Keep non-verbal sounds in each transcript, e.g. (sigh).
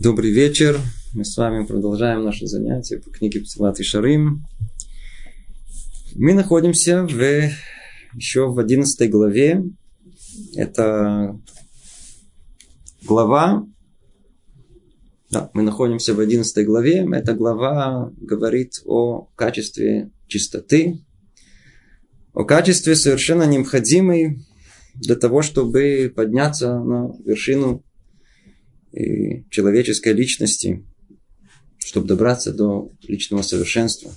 Добрый вечер. Мы с вами продолжаем наше занятие по книге Птилат и Шарим. Мы находимся в, еще в 11 главе. Это глава да, мы находимся в 11 главе. Эта глава говорит о качестве чистоты, о качестве совершенно необходимой для того, чтобы подняться на вершину и человеческой личности, чтобы добраться до личного совершенства.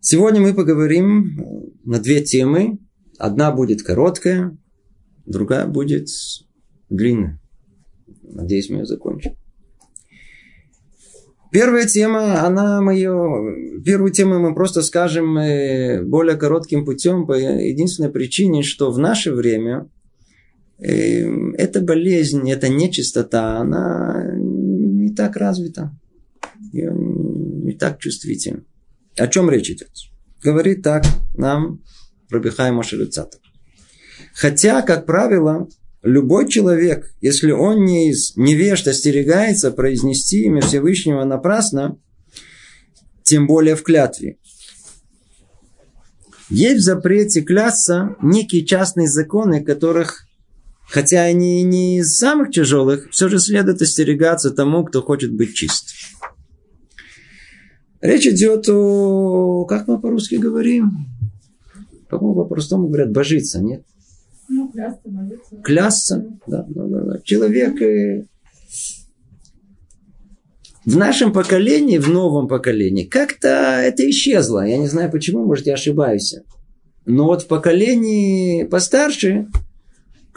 Сегодня мы поговорим на две темы. Одна будет короткая, другая будет длинная. Надеюсь, мы ее закончим. Первая тема, она мою, первую тему мы просто скажем э, более коротким путем по единственной причине, что в наше время эта болезнь, эта нечистота, она не так развита. Ее не так чувствительна. О чем речь идет? Говорит так нам Рабихай Машелюцатов. Хотя, как правило, любой человек, если он не из невежд остерегается произнести имя Всевышнего напрасно, тем более в клятве. Есть в запрете клясться некие частные законы, которых хотя они не из самых тяжелых, все же следует остерегаться тому, кто хочет быть чист. Речь идет о, как мы по-русски говорим? По-моему, по-простому говорят, божиться, нет? Ну, клясться, божиться. Клясться, да, да, да, да. Человек э, в нашем поколении, в новом поколении, как-то это исчезло. Я не знаю почему, может, я ошибаюсь. Но вот в поколении постарше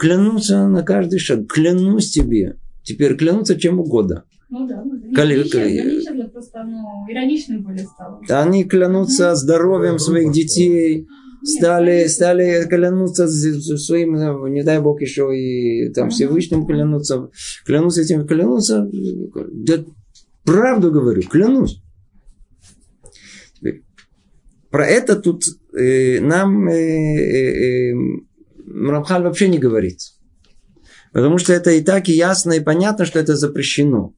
клянутся на каждый шаг. Клянусь тебе. Теперь клянутся чем угодно. Ну да, ну, Кали- исчезли, просто ну, ироничным были стало. Они клянутся здоровьем своих детей, стали, стали клянуться своим, ну, не дай бог еще и там Всевышним клянутся, клянутся этим, клянутся, да, правду говорю, клянусь. Теперь, про это тут э, нам э, э, э, Рамхаль вообще не говорит. Потому что это и так и ясно, и понятно, что это запрещено.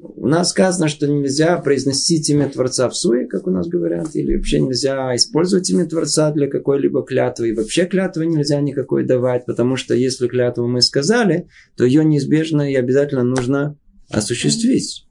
У нас сказано, что нельзя произносить имя Творца в суе, как у нас говорят, или вообще нельзя использовать имя Творца для какой-либо клятвы, и вообще клятвы нельзя никакой давать, потому что если клятву мы сказали, то ее неизбежно и обязательно нужно осуществить.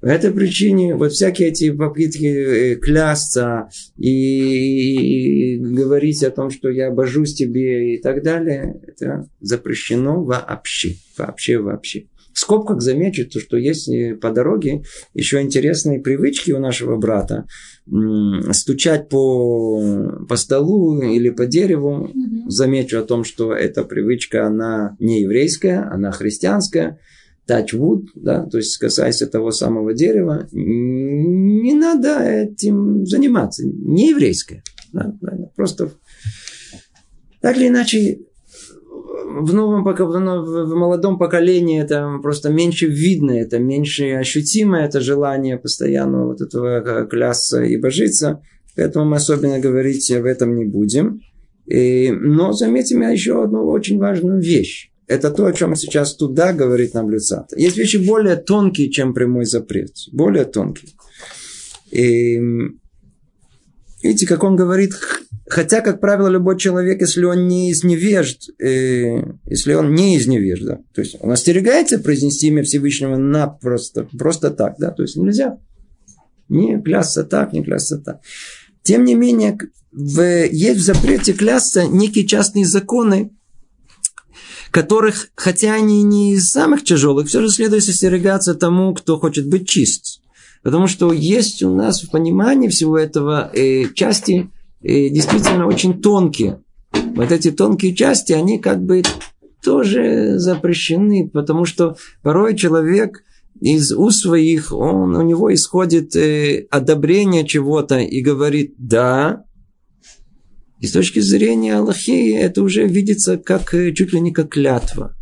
По этой причине вот всякие эти попытки э, клясться и, и говорить о том, что я божусь тебе и так далее, это запрещено вообще. Вообще, вообще. В скобках замечу, то, что есть э, по дороге еще интересные привычки у нашего брата. Стучать по, по столу или по дереву. Замечу о том, что эта привычка, она не еврейская, она христианская wood, да, то есть касаясь того самого дерева, не надо этим заниматься. Не еврейское. Да, да, просто так или иначе в новом в молодом поколении это просто меньше видно, это меньше ощутимо, это желание постоянного вот этого э, клясться и божиться. Поэтому мы особенно говорить об этом не будем. И- но заметим еще одну очень важную вещь. Это то, о чем сейчас туда говорит нам Люцата. Есть вещи более тонкие, чем прямой запрет. Более тонкие. И, видите, как он говорит, хотя, как правило, любой человек, если он не из невежд, э, если он не из невежд, да, то есть он остерегается произнести имя Всевышнего напросто, просто так, да, то есть нельзя. Не клясться так, не клясться так. Тем не менее, в, есть в запрете клясться некие частные законы, которых, хотя они не из самых тяжелых, все же следует остерегаться тому, кто хочет быть чист. Потому что есть у нас в понимании всего этого э, части э, действительно очень тонкие. Вот эти тонкие части, они как бы тоже запрещены, потому что порой человек из уст своих, он, у него исходит э, одобрение чего-то и говорит «да», и с точки зрения Аллахи это уже видится как э, чуть ли не как клятва.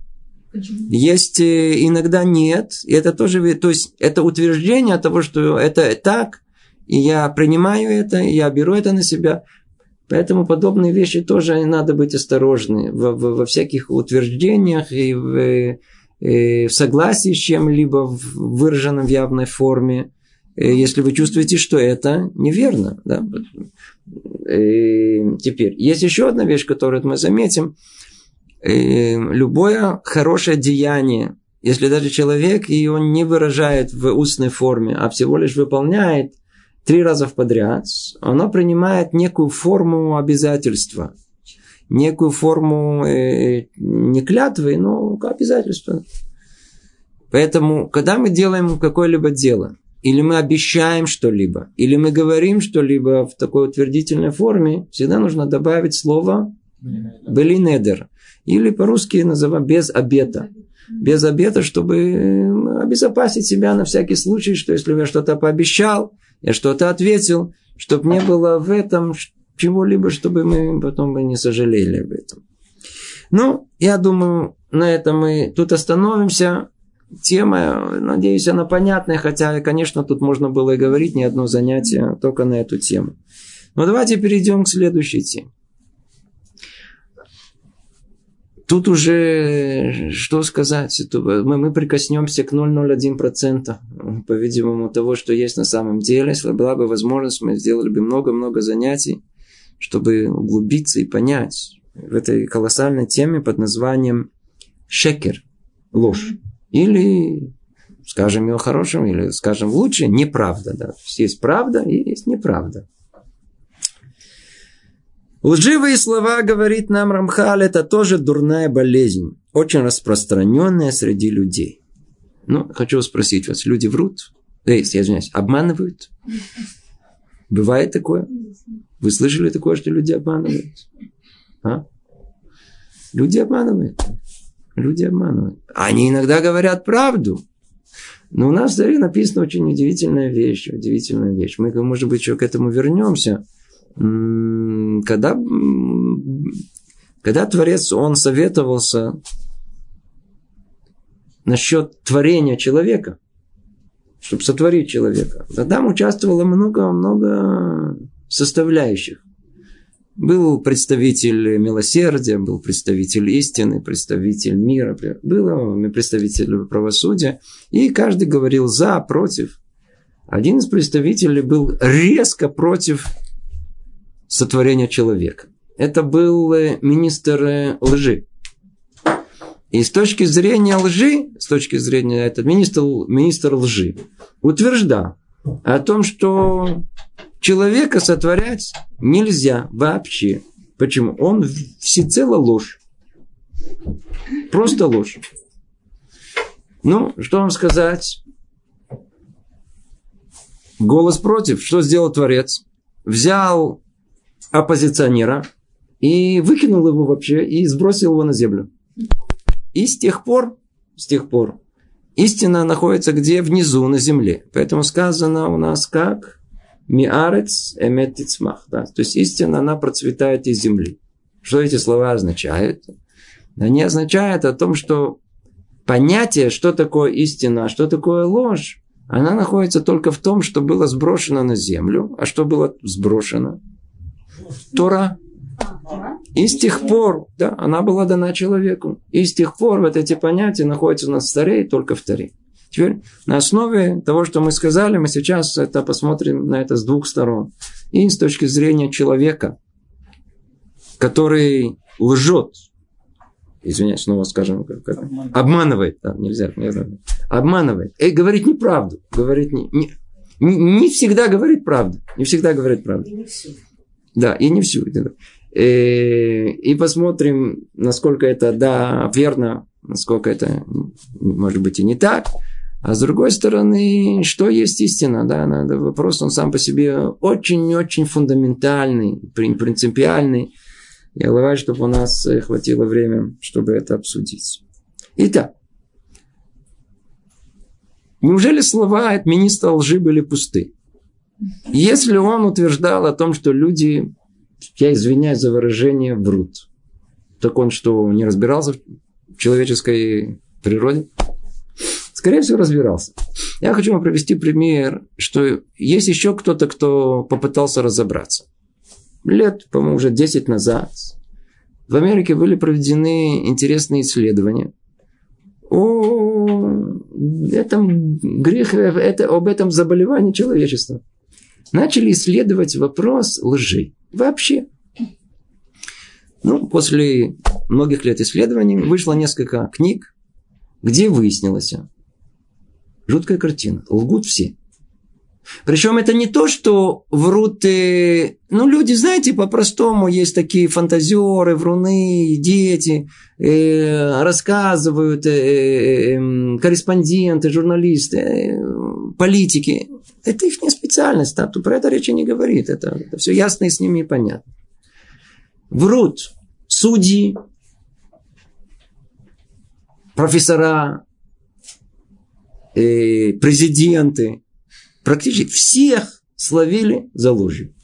Почему? Есть э, иногда нет, и это тоже, то есть это утверждение того, что это так, и я принимаю это, и я беру это на себя. Поэтому подобные вещи тоже надо быть осторожны во, во- во всяких утверждениях и в, э, в согласии с чем-либо выраженным в явной форме, если вы чувствуете, что это неверно. Да? Э, теперь, есть еще одна вещь, которую мы заметим. Любое хорошее деяние, если даже человек ее не выражает в устной форме, а всего лишь выполняет три раза подряд, оно принимает некую форму обязательства – некую форму э, не клятвы, но обязательства. Поэтому, когда мы делаем какое-либо дело, или мы обещаем что-либо, или мы говорим что-либо в такой утвердительной форме, всегда нужно добавить слово «белинедер», или по-русски называем «без обета». Без обета, чтобы э, обезопасить себя на всякий случай, что если я что-то пообещал, я что-то ответил, чтобы не было в этом чего-либо, чтобы мы потом бы не сожалели об этом. Ну, я думаю, на этом мы тут остановимся. Тема, надеюсь, она понятная, хотя, конечно, тут можно было и говорить не одно занятие только на эту тему. Но давайте перейдем к следующей теме. Тут уже, что сказать, мы, мы прикоснемся к 0,01%, по-видимому, того, что есть на самом деле. Если была бы возможность, мы сделали бы много-много занятий чтобы углубиться и понять в этой колоссальной теме под названием шекер, ложь. Или, скажем ее хорошим, или, скажем лучше, неправда. Да. Есть правда и есть неправда. Лживые слова, говорит нам Рамхаль, это тоже дурная болезнь, очень распространенная среди людей. Ну, хочу спросить вас, люди врут? Эй, я извиняюсь, обманывают? Бывает такое? Вы слышали такое, что люди обманывают? А? Люди обманывают. Люди обманывают. Они иногда говорят правду. Но у нас в Заре написана очень удивительная вещь. Удивительная вещь. Мы, может быть, еще к этому вернемся. Когда, когда Творец, он советовался насчет творения человека, чтобы сотворить человека. Там участвовало много-много составляющих. Был представитель милосердия, был представитель истины, представитель мира, был представитель правосудия. И каждый говорил за, против. Один из представителей был резко против сотворения человека. Это был э, министр э, лжи. И с точки зрения лжи, с точки зрения этот министр, министр лжи, утверждал о том, что Человека сотворять нельзя вообще. Почему? Он всецело ложь. Просто ложь. Ну, что вам сказать? Голос против. Что сделал Творец? Взял оппозиционера и выкинул его вообще, и сбросил его на землю. И с тех пор, с тех пор, истина находится где? Внизу, на земле. Поэтому сказано у нас как? Миарец эмет тицмах. Да? То есть истина, она процветает из земли. Что эти слова означают? Они означают о том, что понятие, что такое истина, а что такое ложь, она находится только в том, что было сброшено на землю. А что было сброшено? Тора. И с тех пор, да, она была дана человеку. И с тех пор вот эти понятия находятся у нас в Таре только в Таре. Теперь на основе того, что мы сказали, мы сейчас это посмотрим на это с двух сторон. И с точки зрения человека, который лжет, извиняюсь, снова скажем, как, как, обманывает, да, нельзя, нельзя, обманывает, и говорит неправду, говорит не, не, не всегда говорит правду, не всегда говорит правду. И не всю. Да, и не всю. И, э, и посмотрим, насколько это, да, верно, насколько это, может быть, и не так. А с другой стороны, что есть истина? Да, это вопрос, он сам по себе очень-очень фундаментальный, принципиальный. Я желаю, чтобы у нас э, хватило времени, чтобы это обсудить. Итак, неужели слова от министра лжи были пусты? Если он утверждал о том, что люди, я извиняюсь за выражение, врут, так он что, не разбирался в человеческой природе? Скорее всего, разбирался. Я хочу вам привести пример, что есть еще кто-то, кто попытался разобраться. Лет, по-моему, уже 10 назад в Америке были проведены интересные исследования о это грех, это, об этом заболевании человечества. Начали исследовать вопрос лжи. Вообще. Ну, после многих лет исследований вышло несколько книг, где выяснилось, жуткая картина, лгут все. Причем это не то, что врут, э, ну, люди, знаете, по-простому есть такие фантазеры, вруны, дети, э, рассказывают, э, э, эм, корреспонденты, журналисты, э, политики. Это их не специальность, там, про это речи не говорит, это, это все ясно и с ними и понятно. Врут судьи, профессора, президенты, практически всех словили за ложью.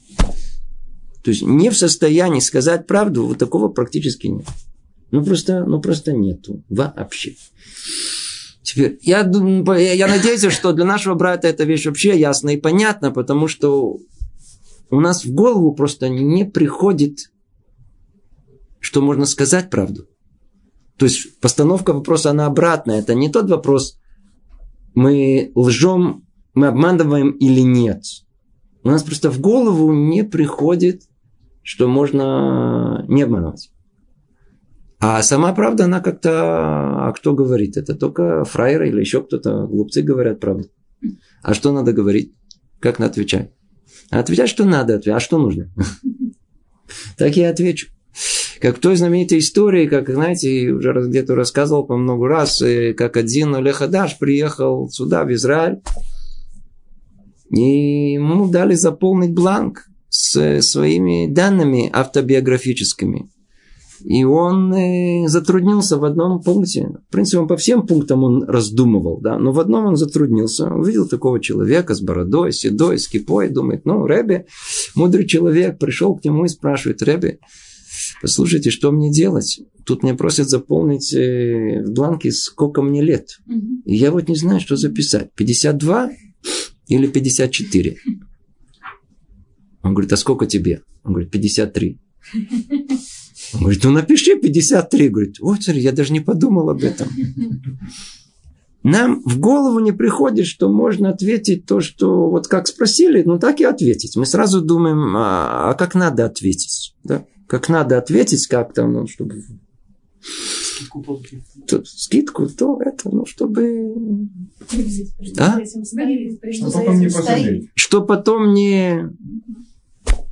То есть не в состоянии сказать правду, вот такого практически нет. Ну просто, ну просто нету вообще. Теперь, я, я надеюсь, что для нашего брата эта вещь вообще ясна и понятна, потому что у нас в голову просто не приходит, что можно сказать правду. То есть постановка вопроса, она обратная. Это не тот вопрос, мы лжем мы обманываем или нет. У нас просто в голову не приходит, что можно не обманывать. А сама правда, она как-то... А кто говорит? Это только фраеры или еще кто-то. Глупцы говорят правду. А что надо говорить? Как надо отвечать? Отвечать, что надо. А что нужно? (laughs) Так я отвечу. Как в той знаменитой истории, как, знаете, уже где-то рассказывал по много раз, э, как один Лехадаш приехал сюда, в Израиль, и ему дали заполнить бланк с своими данными автобиографическими. И он э, затруднился в одном пункте. В принципе, он по всем пунктам он раздумывал, да, но в одном он затруднился. Увидел такого человека с бородой, седой, с кипой, думает, ну, Рэбе, мудрый человек, пришел к нему и спрашивает, Рэбе, послушайте, что мне делать? Тут меня просят заполнить э, в бланке, сколько мне лет. И я вот не знаю, что записать. 52? или 54. Он говорит, а сколько тебе? Он говорит, 53. Он говорит, ну напиши 53. Говорит, вот, я даже не подумал об этом. Нам в голову не приходит, что можно ответить то, что вот как спросили, ну так и ответить. Мы сразу думаем, а, а как надо ответить? Да? Как надо ответить, как там, ну, чтобы скидку. То, скидку, то это, ну, чтобы... А? Что потом не пожалеть. Что потом не...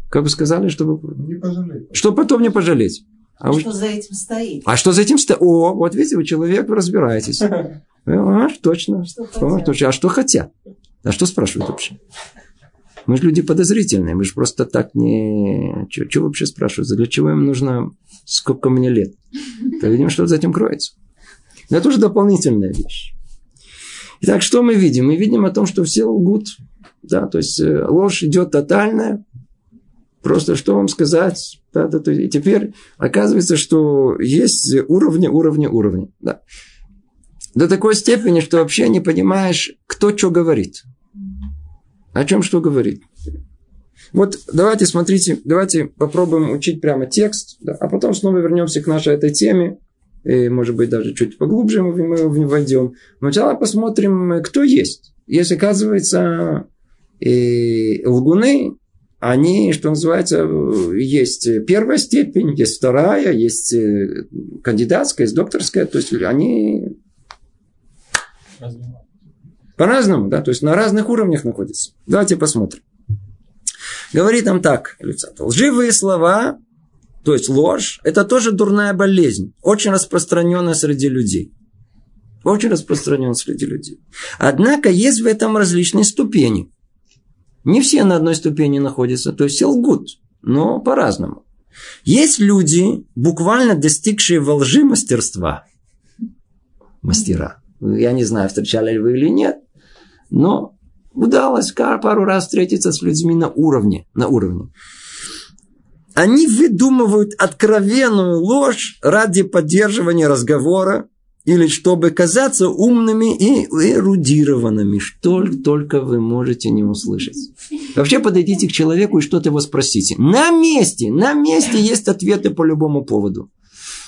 Как бы сказали, чтобы... Не пожалеть. Что потом не пожалеть. А что вы... за этим стоит? А что за этим стоит? О, вот видите, вы человек, вы разбираетесь. (laughs) А, точно. Что хотят. А что хотят? А что спрашивают вообще? Мы же люди подозрительные, мы же просто так не... Что вообще спрашивают? Для чего им нужно сколько мне лет? То видим, что за этим кроется. Но это уже дополнительная вещь. Итак, что мы видим? Мы видим о том, что все лгут. Да, то есть э, ложь идет тотальная. Просто что вам сказать? Да, да, то, и теперь оказывается, что есть уровни, уровни, уровни. Да. До такой степени, что вообще не понимаешь, кто что говорит. О чем что говорит. Вот давайте, смотрите, давайте попробуем учить прямо текст, да, а потом снова вернемся к нашей этой теме. И, может быть, даже чуть поглубже мы, мы войдем. Но сначала посмотрим, кто есть. Если, оказывается, и лгуны, они, что называется, есть первая степень, есть вторая, есть э, кандидатская, есть докторская. То есть они по-разному, да, то есть на разных уровнях находятся. Давайте посмотрим. Говорит нам так, лживые слова, то есть ложь, это тоже дурная болезнь, очень распространенная среди людей. Очень распространенная среди людей. Однако есть в этом различные ступени. Не все на одной ступени находятся, то есть все лгут, но по-разному. Есть люди, буквально достигшие во лжи мастерства. Мастера. Я не знаю, встречали ли вы или нет. Но удалось пару раз встретиться с людьми на уровне. На уровне. Они выдумывают откровенную ложь ради поддерживания разговора или чтобы казаться умными и эрудированными, что только вы можете не услышать. Вообще подойдите к человеку и что-то его спросите. На месте, на месте есть ответы по любому поводу.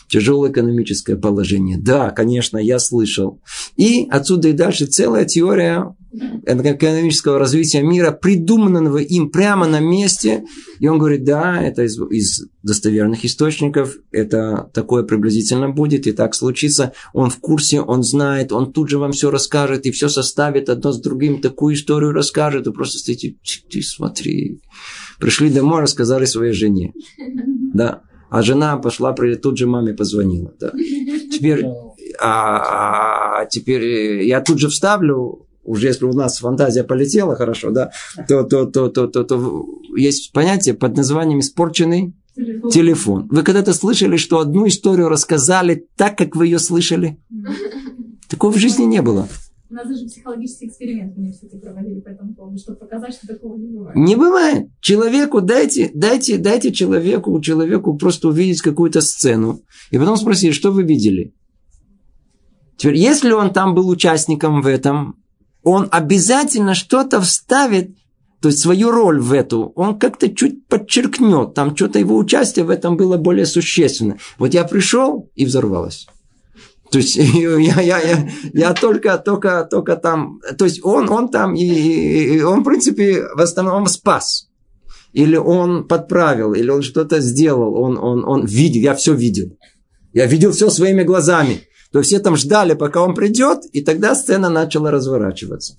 тяжелое экономическое положение. Да, конечно, я слышал. И отсюда и дальше целая теория экономического развития мира, придуманного им прямо на месте. И он говорит, да, это из, из достоверных источников, это такое приблизительно будет, и так случится. Он в курсе, он знает, он тут же вам все расскажет, и все составит одно с другим, такую историю расскажет, и просто стоите, ты смотри. Пришли домой, рассказали своей жене. Да. А жена пошла, тут же маме позвонила. Да. Теперь, а, а, теперь я тут же вставлю, уже если у нас фантазия полетела хорошо, да, то, то, то, то, то, то есть понятие под названием испорченный телефон. телефон. Вы когда-то слышали, что одну историю рассказали так, как вы ее слышали? Такого в жизни не было. У нас даже психологический эксперимент в университете проводили по этому поводу, чтобы показать, что такого не бывает. Не бывает. Человеку дайте, дайте, дайте человеку, человеку просто увидеть какую-то сцену. И потом спросить, что вы видели. Теперь, если он там был участником в этом, он обязательно что-то вставит, то есть свою роль в эту, он как-то чуть подчеркнет, там что-то его участие в этом было более существенно. Вот я пришел и взорвалось. То есть (laughs) я, я, я, я только, только, только там, то есть он, он там, и, и он, в принципе, в основном спас. Или он подправил, или он что-то сделал, он, он, он видел, я все видел. Я видел все своими глазами. То все там ждали, пока он придет, и тогда сцена начала разворачиваться.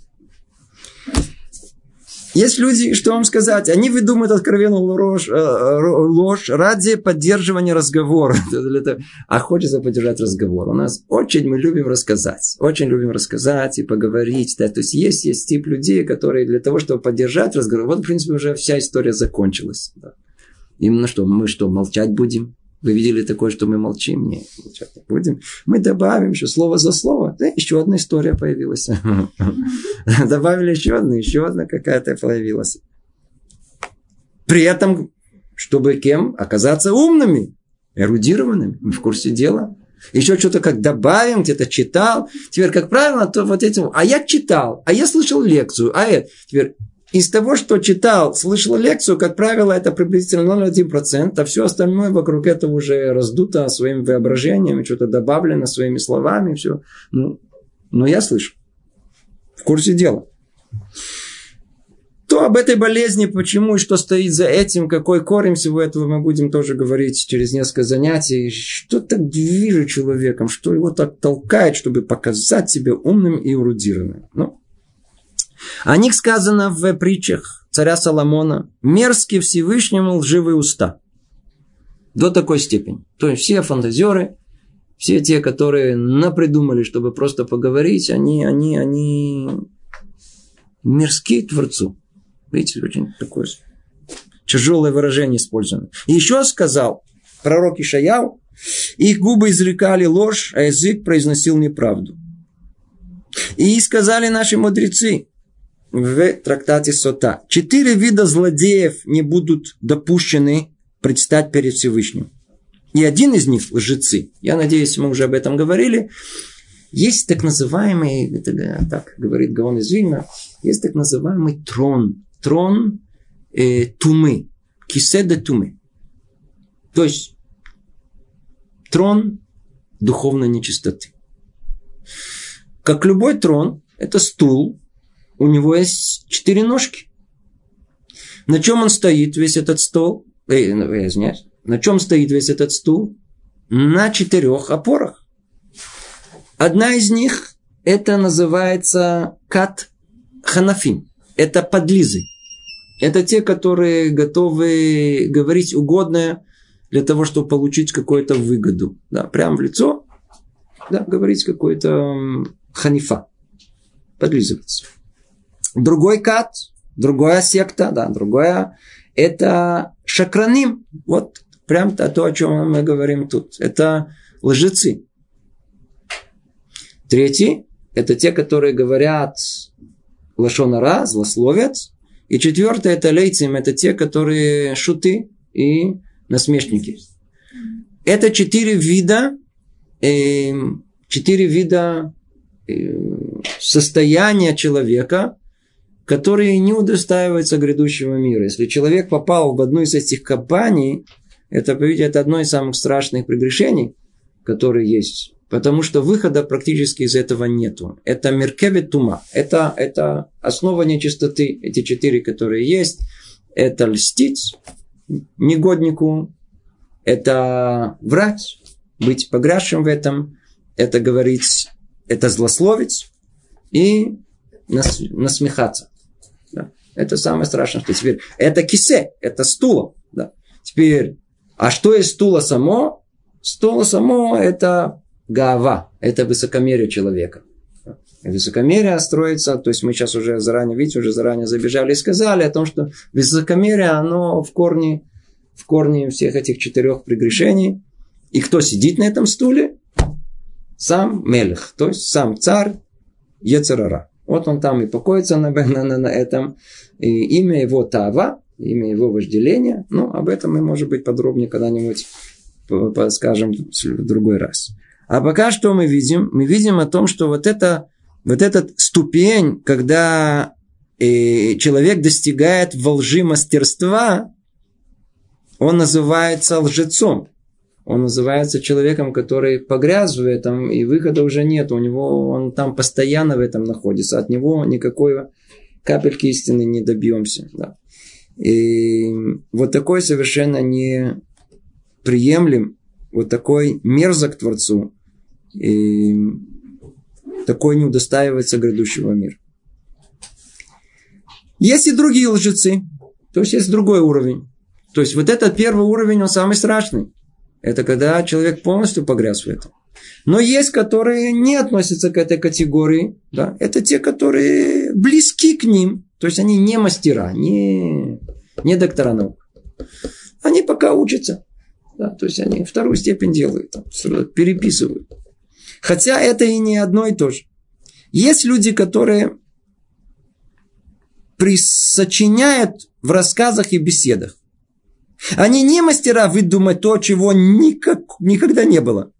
Есть люди, что вам сказать, они выдумывают откровенную ложь, э, ложь ради поддерживания разговора. (laughs) А хочется поддержать разговор. У нас очень мы любим рассказать. Очень любим рассказать и поговорить. Да. То есть есть, есть тип людей, которые для того, чтобы поддержать разговор, вот, в принципе, уже вся история закончилась. Да. Именно что, мы что, молчать будем? Вы видели такое, что мы молчим? Не, молчать не будем. Мы добавим еще слово за слово. Да, еще одна история появилась. Добавили еще одну, еще одна какая-то появилась. При этом, чтобы кем? Оказаться умными, эрудированными. Мы в курсе дела. Еще что-то как добавим, где-то читал. Теперь, как правило, то вот этим... А я читал, а я слышал лекцию, а это... Теперь из того, что читал, слышал лекцию, как правило, это приблизительно 0,1%, а все остальное вокруг этого уже раздуто своим воображением, что-то добавлено своими словами, все. Ну, но я слышу. В курсе дела. То об этой болезни, почему и что стоит за этим, какой корень всего этого, мы будем тоже говорить через несколько занятий. Что так движет человеком, что его так толкает, чтобы показать себя умным и эрудированным. Ну, о них сказано в притчах царя Соломона «Мерзкие Всевышнему лживые уста». До такой степени. То есть все фантазеры, все те, которые напридумали, чтобы просто поговорить, они, они, они мерзкие Творцу. Видите, очень такое тяжелое выражение использовано. Еще сказал пророк Ишаяу, их губы изрекали ложь, а язык произносил неправду. И сказали наши мудрецы, в трактате Сота. Четыре вида злодеев не будут допущены предстать перед Всевышним. И один из них – лжецы. Я надеюсь, мы уже об этом говорили. Есть так называемый, это, так говорит Гаон из Вильна, есть так называемый трон. Трон э, тумы. Киседа тумы. То есть, трон духовной нечистоты. Как любой трон, это стул, у него есть четыре ножки. На чем он стоит, весь этот стол? Эй, ну, извиняюсь. На чем стоит весь этот стул? На четырех опорах. Одна из них, это называется кат ханафим. Это подлизы. Это те, которые готовы говорить угодное для того, чтобы получить какую-то выгоду. Да, прямо в лицо да, говорить какой-то ханифа. Подлизываться. Другой кат, другая секта, да, другая, это шакраним. Вот прям то, то, о чем мы говорим тут. Это лжецы. Третий – это те, которые говорят лошонара, злословят. И четвертое – это лейцим, это те, которые шуты и насмешники. Это четыре вида, э, четыре вида э, состояния человека, которые не удостаиваются грядущего мира. Если человек попал в одну из этих компаний, это, видите, это одно из самых страшных прегрешений, который есть. Потому что выхода практически из этого нету. Это меркевит тума. Это, это основа нечистоты. Эти четыре, которые есть. Это льстить негоднику. Это врать. Быть погрязшим в этом. Это говорить. Это злословить. И нас, насмехаться. Это самое страшное, что теперь. Это кисе. Это стулом. Да. Теперь, а что есть стула само? Стула само это гава, это высокомерие человека. Высокомерие строится, то есть мы сейчас уже заранее, видите, уже заранее забежали и сказали о том, что высокомерие, оно в корне, в корне всех этих четырех прегрешений. И кто сидит на этом стуле? Сам Мелех, то есть сам царь Ецерара. Вот он там и покоится на, (laughs) на, на, на этом. И имя его Тава, имя его вожделения. Ну, об этом мы, может быть, подробнее когда-нибудь скажем в другой раз. А пока что мы видим? Мы видим о том, что вот, это, вот этот ступень, когда э, человек достигает во лжи мастерства, он называется лжецом. Он называется человеком, который погряз в этом, и выхода уже нет. У него он там постоянно в этом находится. От него никакой капельки истины не добьемся. Да. И вот такой совершенно не приемлем, вот такой мерзок Творцу, и такой не удостаивается грядущего мира. Есть и другие лжецы, то есть есть другой уровень. То есть вот этот первый уровень, он самый страшный. Это когда человек полностью погряз в этом. Но есть, которые не относятся к этой категории. Да? Это те, которые близки к ним. То есть они не мастера, не, не доктора наук. Они пока учатся. Да? То есть они вторую степень делают, там, переписывают. Хотя это и не одно и то же. Есть люди, которые присочиняют в рассказах и беседах. Они не мастера выдумать то, чего никак, никогда не было.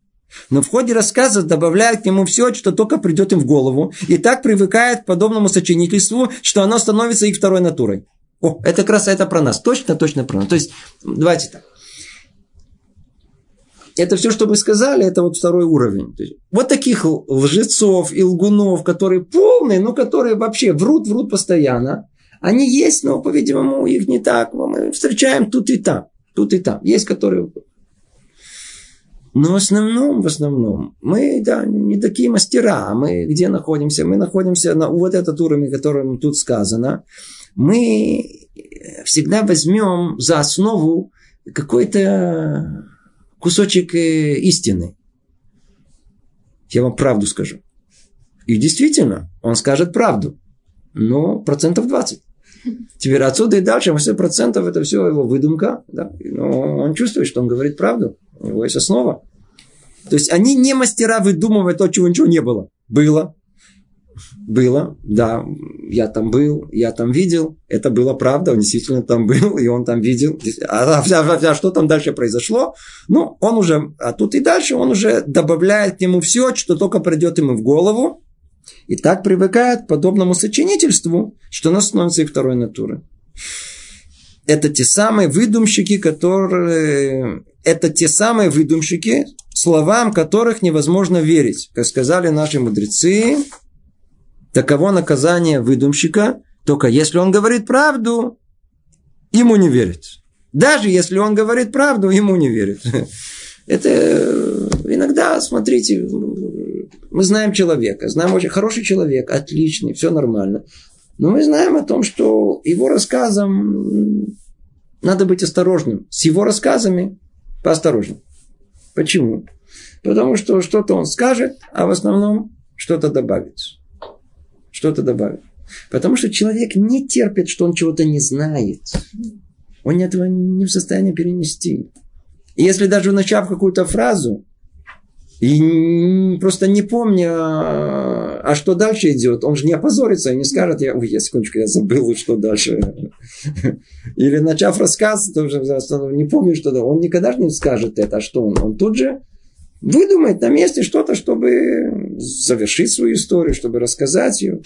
Но в ходе рассказа добавляют к нему все, что только придет им в голову. И так привыкает к подобному сочинительству, что оно становится их второй натурой. О, это это про нас. Точно, точно про нас. То есть, давайте так. Это все, что вы сказали, это вот второй уровень. вот таких лжецов и лгунов, которые полные, но которые вообще врут, врут постоянно. Они есть, но, по-видимому, их не так. Мы встречаем тут и там. Тут и там. Есть, которые... Но в основном, в основном, мы, да, не такие мастера. Мы где находимся? Мы находимся на вот этот уровень, которым тут сказано. Мы всегда возьмем за основу какой-то кусочек э, истины. Я вам правду скажу. И действительно, он скажет правду. Но процентов 20. Теперь отсюда и дальше 80 процентов это все его выдумка. Да? Но он чувствует, что он говорит правду. У него есть основа. То есть они не мастера выдумывать то, чего ничего не было. Было. Было, да, я там был, я там видел, это было правда, он действительно там был, и он там видел. А, а, а, а что там дальше произошло? Ну, он уже, а тут и дальше он уже добавляет к нему все, что только придет ему в голову, и так привыкает к подобному сочинительству, что оно становится их второй натурой. Это те самые выдумщики, которые... Это те самые выдумщики, словам которых невозможно верить. Как сказали наши мудрецы, Таково наказание выдумщика, только если он говорит правду, ему не верят. Даже если он говорит правду, ему не верят. (laughs) Это э, иногда, смотрите, мы знаем человека, знаем очень хороший человек, отличный, все нормально. Но мы знаем о том, что его рассказам надо быть осторожным. С его рассказами поосторожнее. Почему? Потому что что-то он скажет, а в основном что-то добавится что-то добавить. Потому что человек не терпит, что он чего-то не знает. Он этого не в состоянии перенести. И если даже начав какую-то фразу, и просто не помня, а что дальше идет, он же не опозорится и не скажет, я, ой, я секундочку, я забыл, что дальше. (laughs) Или начав рассказ, тоже не помню, что он никогда же не скажет это, а что он? Он тут же выдумать на месте что-то, чтобы завершить свою историю, чтобы рассказать ее.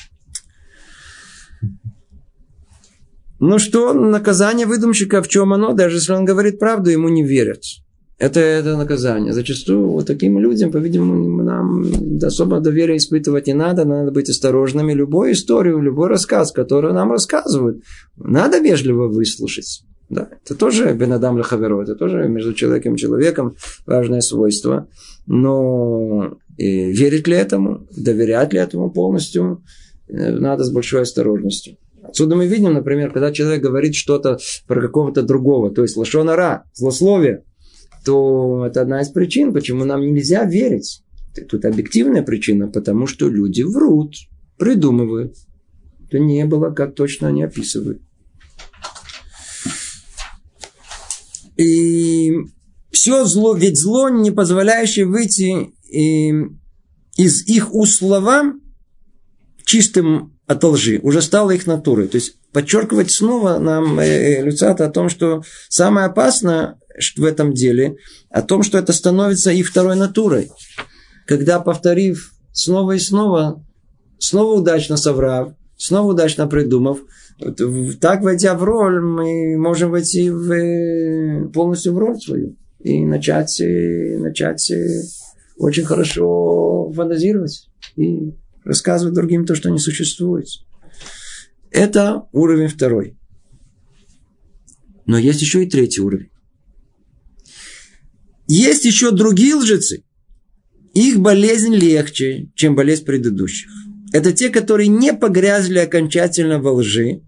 Ну что, наказание выдумщика, в чем оно? Даже если он говорит правду, ему не верят. Это, это наказание. Зачастую вот таким людям, по-видимому, нам особо доверия испытывать не надо. Надо быть осторожными. Любую историю, любой рассказ, который нам рассказывают, надо вежливо выслушать. Да, это тоже Бенадам Лахаверо, это тоже между человеком и человеком важное свойство. Но и верить ли этому, доверять ли этому полностью, э, надо с большой осторожностью. Отсюда мы видим, например, когда человек говорит что-то про какого-то другого, то есть лошонара, злословие, то это одна из причин, почему нам нельзя верить. Тут объективная причина, потому что люди врут, придумывают. Это не было, как точно они описывают. И все зло, ведь зло, не позволяющее выйти из их уст словам чистым от лжи, уже стало их натурой. То есть подчеркивать снова нам э, э, Люцата о том, что самое опасное в этом деле, о том, что это становится их второй натурой. Когда, повторив снова и снова, снова удачно соврав, снова удачно придумав, так войдя в роль, мы можем войти в, э, полностью в роль свою и начать, начать очень хорошо фантазировать и рассказывать другим то, что не существует. Это уровень второй. Но есть еще и третий уровень. Есть еще другие лжецы. Их болезнь легче, чем болезнь предыдущих. Это те, которые не погрязли окончательно во лжи,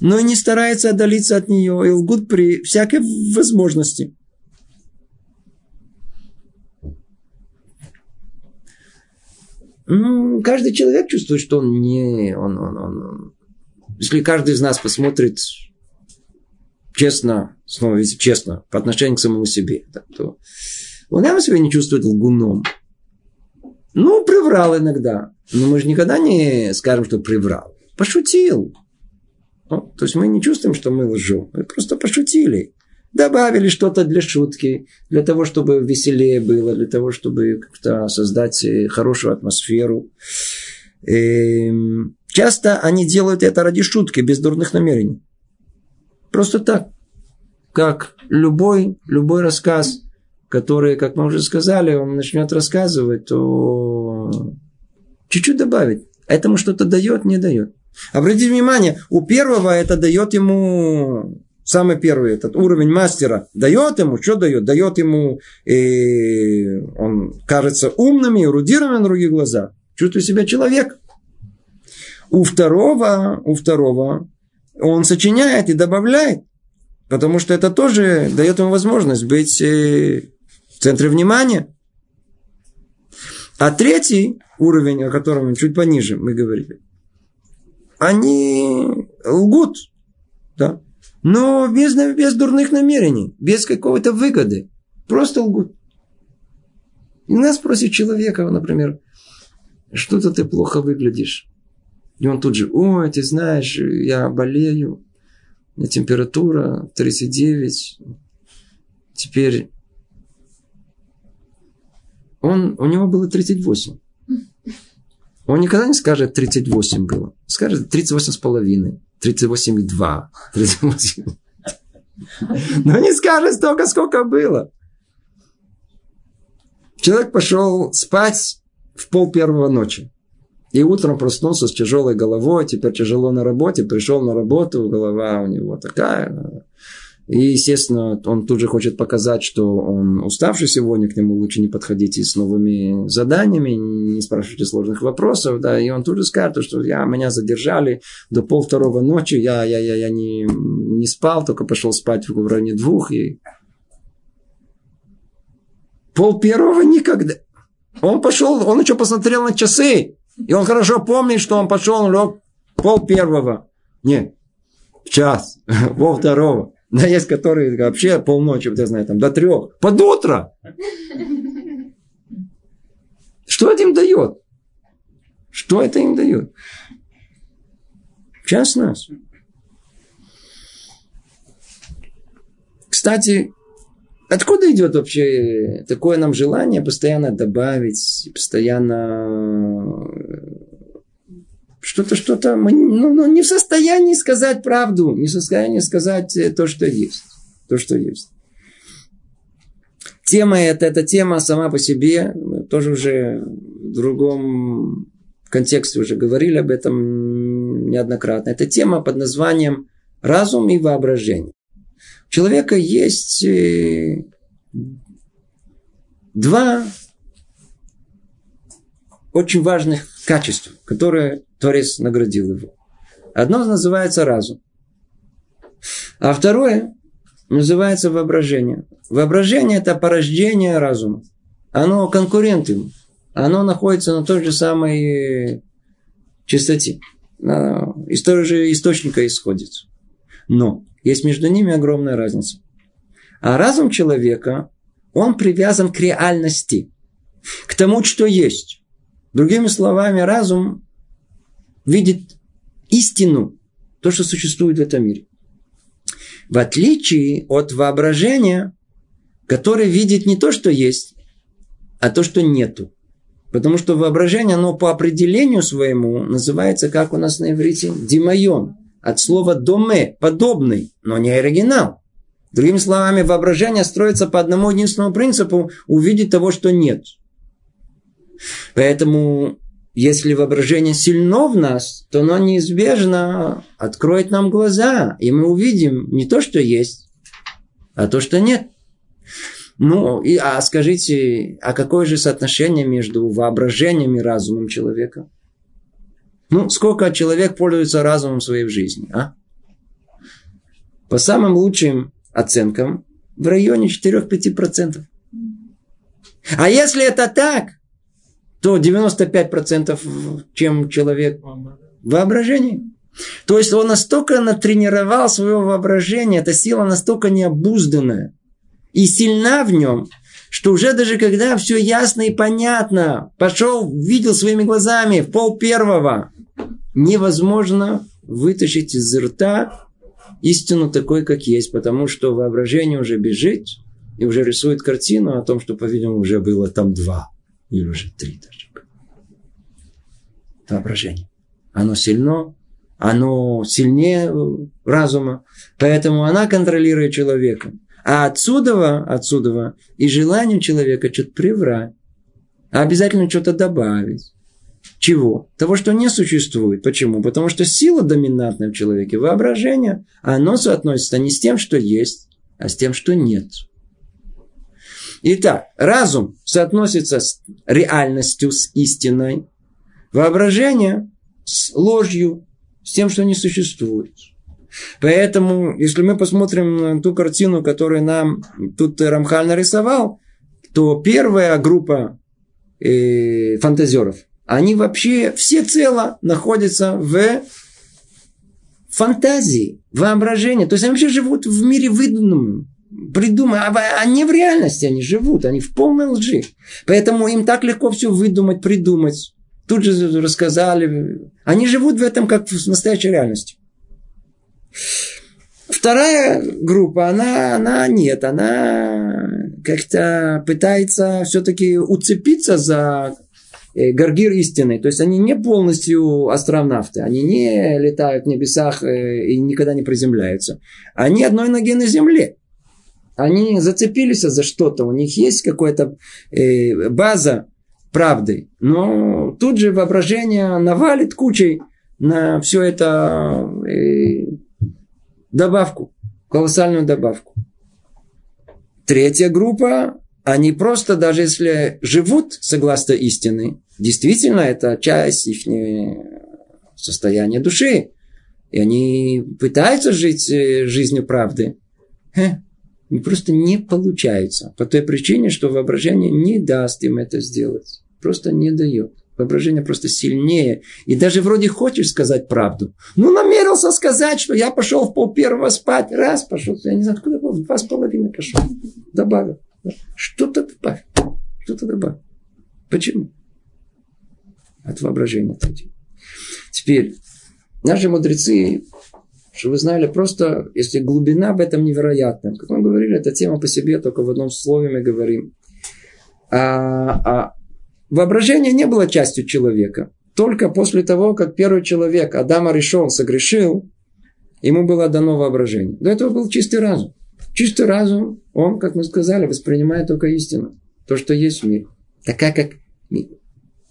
но не стараются отдалиться от нее и лгут при всякой возможности. Ну, каждый человек чувствует, что он не... Он, он, он, если каждый из нас посмотрит честно, снова если честно, по отношению к самому себе, да, то он явно себя не чувствует лгуном. Ну, приврал иногда. Но мы же никогда не скажем, что приврал. Пошутил. Ну, то есть мы не чувствуем, что мы лжем. Мы просто пошутили добавили что-то для шутки, для того, чтобы веселее было, для того, чтобы как-то создать э, хорошую атмосферу. И эм, часто они делают это ради шутки, без дурных намерений. Просто так. Как любой, любой рассказ, который, как мы уже сказали, он начнет рассказывать, то чуть-чуть добавить. Этому что-то дает, не дает. Обратите внимание, у первого это дает ему самый первый этот уровень мастера дает ему, что дает? Дает ему, э, он кажется умным и эрудированным на других глазах. Чувствует себя человек. У второго, у второго он сочиняет и добавляет, потому что это тоже дает ему возможность быть э, в центре внимания. А третий уровень, о котором чуть пониже мы говорили, они лгут. Да? Но без, без дурных намерений, без какой-то выгоды. Просто лгут. И нас просит человека, например, что-то ты плохо выглядишь. И он тут же, ой, ты знаешь, я болею, у меня температура 39. Теперь он, у него было 38. Он никогда не скажет 38 было. Скажет 38 с половиной. 38,2. 38. (laughs) Но не скажет столько, сколько было. Человек пошел спать в пол первого ночи. И утром проснулся с тяжелой головой, теперь тяжело на работе, пришел на работу, голова у него такая, и, естественно, он тут же хочет показать, что он уставший сегодня, к нему лучше не подходите с новыми заданиями, не спрашивайте сложных вопросов, да, и он тут же скажет, что я, меня задержали до пол второго ночи, я, я, я, я не, не спал, только пошел спать в районе двух, и пол первого никогда. Он пошел, он еще посмотрел на часы, и он хорошо помнит, что он пошел, он лег пол первого. Нет, час, (laughs) пол второго. Да есть, которые вообще полночи, вот я знаю, там, до трех. Под утро. Что это им дает? Что это им дает? Час нас. Кстати, откуда идет вообще такое нам желание постоянно добавить, постоянно что-то, что-то, мы ну, ну, не в состоянии сказать правду, не в состоянии сказать э, то, что есть. То, что есть. Тема эта, эта тема сама по себе, тоже уже в другом контексте уже говорили об этом неоднократно. Это тема под названием разум и воображение. У человека есть э, два очень важных качества, которые Творец наградил его. Одно называется разум, а второе называется воображение. Воображение – это порождение разума. Оно конкурент ему. Оно находится на той же самой частоте. Из того же источника исходит. Но есть между ними огромная разница. А разум человека, он привязан к реальности, к тому, что есть. Другими словами, разум видит истину, то, что существует в этом мире. В отличие от воображения, которое видит не то, что есть, а то, что нету. Потому что воображение, оно по определению своему называется, как у нас на иврите, димайон. От слова доме, подобный, но не оригинал. Другими словами, воображение строится по одному единственному принципу – увидеть того, что нет. Поэтому, если воображение сильно в нас, то оно неизбежно откроет нам глаза, и мы увидим не то, что есть, а то, что нет. Ну, и, а скажите, а какое же соотношение между воображением и разумом человека? Ну, сколько человек пользуется разумом в своей жизни, а? По самым лучшим оценкам, в районе 4-5%. А если это так, то 95% чем человек воображение. То есть он настолько натренировал свое воображение, эта сила настолько необузданная, и сильна в нем, что уже даже когда все ясно и понятно, пошел, видел своими глазами в пол первого, невозможно вытащить из рта истину такой, как есть, потому что воображение уже бежит и уже рисует картину о том, что, по-видимому, уже было там два или уже три даже. Воображение. Оно сильно, оно сильнее разума, поэтому она контролирует человека. А отсюда, отсюда и желание человека что-то приврать. Обязательно что-то добавить. Чего? Того, что не существует. Почему? Потому что сила доминантная в человеке, воображение, оно соотносится не с тем, что есть, а с тем, что нет. Итак, разум соотносится с реальностью, с истиной. Воображение с ложью, с тем, что не существует. Поэтому, если мы посмотрим на ту картину, которую нам тут Рамхаль нарисовал, то первая группа э, фантазеров, они вообще все цело находятся в фантазии, воображении. То есть они вообще живут в мире выдуманном, придумано, а не в реальности они живут, они в полной лжи. Поэтому им так легко все выдумать, придумать. Тут же рассказали. Они живут в этом как в настоящей реальности. Вторая группа, она, она нет, она как-то пытается все-таки уцепиться за э, горгир истины. То есть они не полностью астронавты, они не летают в небесах э, и никогда не приземляются. Они одной ноги на земле. Они зацепились за что-то, у них есть какая-то э, база правды. Но тут же воображение навалит кучей на все это добавку, колоссальную добавку. Третья группа, они просто, даже если живут согласно истины, действительно это часть их состояния души, и они пытаются жить э, жизнью правды, просто не получается. По той причине, что воображение не даст им это сделать. Просто не дает. Воображение просто сильнее. И даже вроде хочешь сказать правду. Ну, намерился сказать, что я пошел в пол первого спать. Раз пошел. Я не знаю, откуда был. Два с половиной пошел. Добавил. Что-то добавь. Что-то добавь. Почему? От воображения отойти. Теперь, наши мудрецы, что вы знали, просто, если глубина в этом невероятна. Как мы говорили, эта тема по себе, только в одном слове мы говорим. А, а Воображение не было частью человека. Только после того, как первый человек, Адама решил, согрешил, ему было дано воображение. До этого был чистый разум. Чистый разум, он, как мы сказали, воспринимает только истину. То, что есть в мире. Такая, как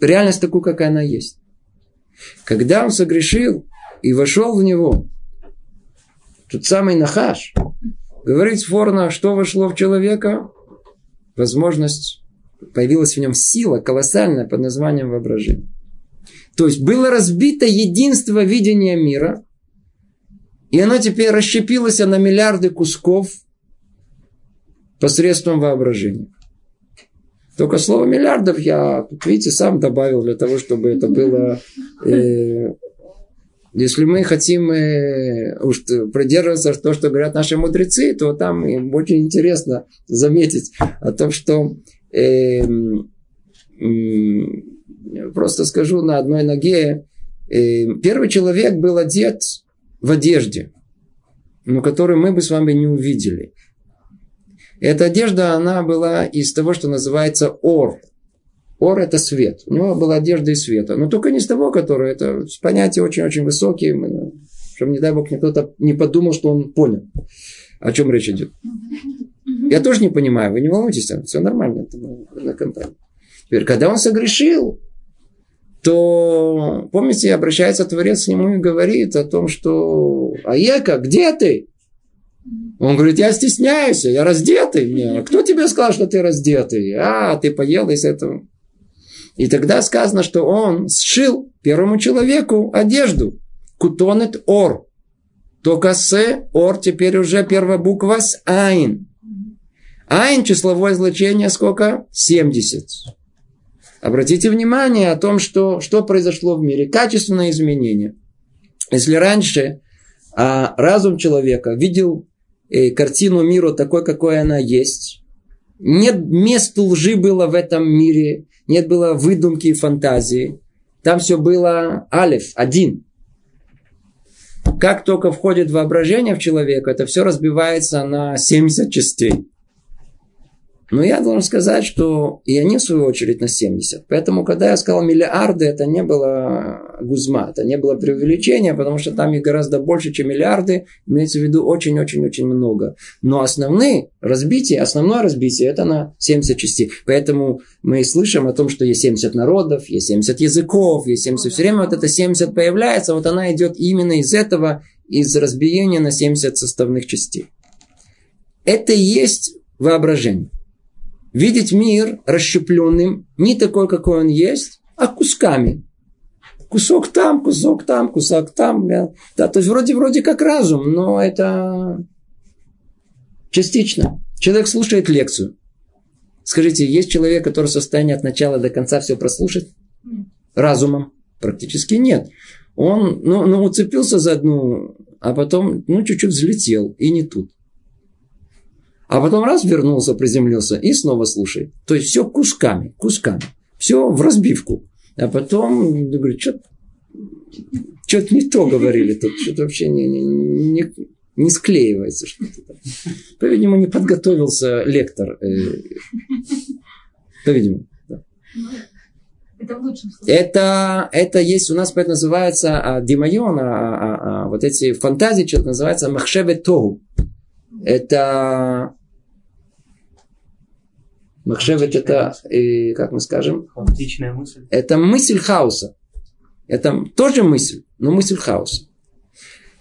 реальность такую, как она есть. Когда он согрешил и вошел в него, тот самый Нахаш, говорит Форна, что вошло в человека? Возможность, появилась в нем сила колоссальная под названием воображение. То есть было разбито единство видения мира, и оно теперь расщепилось на миллиарды кусков посредством воображения. Только слово миллиардов я, видите, сам добавил для того, чтобы это было... Э, если мы хотим э, уж придерживаться то, что говорят наши мудрецы, то там им очень интересно заметить о том, что э, э, просто скажу на одной ноге, э, первый человек был одет в одежде, но которую мы бы с вами не увидели. Эта одежда, она была из того, что называется ор. Ор – это свет. У него была одежда из света. Но только не из того, которое это понятие очень-очень высокие. Чтобы, не дай бог, кто-то не подумал, что он понял, о чем речь идет. Я тоже не понимаю, вы не волнуйтесь, все нормально. Это на контакт. Теперь, когда он согрешил, то, помните, обращается Творец к нему и говорит о том, что «Аека, где ты?» Он говорит, я стесняюсь, я раздетый. Кто тебе сказал, что ты раздетый? А, ты поел из этого. И тогда сказано, что он сшил первому человеку одежду. Кутонет ор. Только с ор теперь уже первая буква с айн. Айн числовое значение сколько? 70. Обратите внимание о том, что, что произошло в мире. Качественное изменение. Если раньше а, разум человека видел Э, картину мира такой, какой она есть. Нет места лжи было в этом мире, нет было выдумки и фантазии. Там все было алиф, один. Как только входит воображение в человека, это все разбивается на 70 частей. Но я должен сказать, что и они в свою очередь на 70. Поэтому, когда я сказал миллиарды, это не было гузма, это не было преувеличение, потому что там их гораздо больше, чем миллиарды, имеется в виду очень-очень-очень много. Но основные разбития, основное разбитие, это на 70 частей. Поэтому мы слышим о том, что есть 70 народов, есть 70 языков, есть 70, все время вот это 70 появляется, вот она идет именно из этого, из разбиения на 70 составных частей. Это и есть воображение видеть мир расщепленным, не такой, какой он есть, а кусками. Кусок там, кусок там, кусок там. Да, то есть вроде, вроде как разум, но это частично. Человек слушает лекцию. Скажите, есть человек, который в состоянии от начала до конца все прослушать? Разумом? Практически нет. Он ну, ну, уцепился за одну, а потом ну, чуть-чуть взлетел, и не тут. А потом раз вернулся, приземлился и снова слушает. То есть все кусками, кусками. Все в разбивку. А потом говорит, что что-то не то говорили тут, что-то вообще не, не, не, не склеивается что-то. По-видимому, не подготовился лектор. Э, по-видимому. Да. Это. Это, это есть у нас, поэтому называется а, Димайон, а, а, а, вот эти фантазии, что-то называется Махшеве Тогу. Это Махшевет это, и, как мы скажем? Хаотичная мысль. Это мысль хаоса. Это тоже мысль, но мысль хаоса.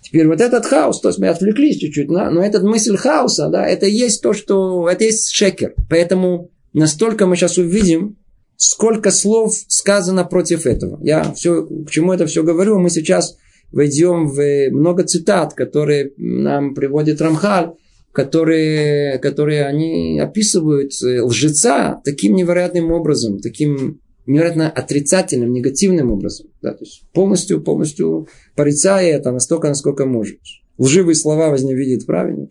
Теперь вот этот хаос, то есть мы отвлеклись чуть-чуть, но, но этот мысль хаоса, да, это есть то, что, это есть шекер. Поэтому настолько мы сейчас увидим, сколько слов сказано против этого. Я все, к чему это все говорю, мы сейчас войдем в много цитат, которые нам приводит Рамхаль, которые, которые они описывают э, лжеца таким невероятным образом, таким невероятно отрицательным, негативным образом. Да, то есть полностью, полностью порицая это настолько, насколько может. Лживые слова возневидит правильно.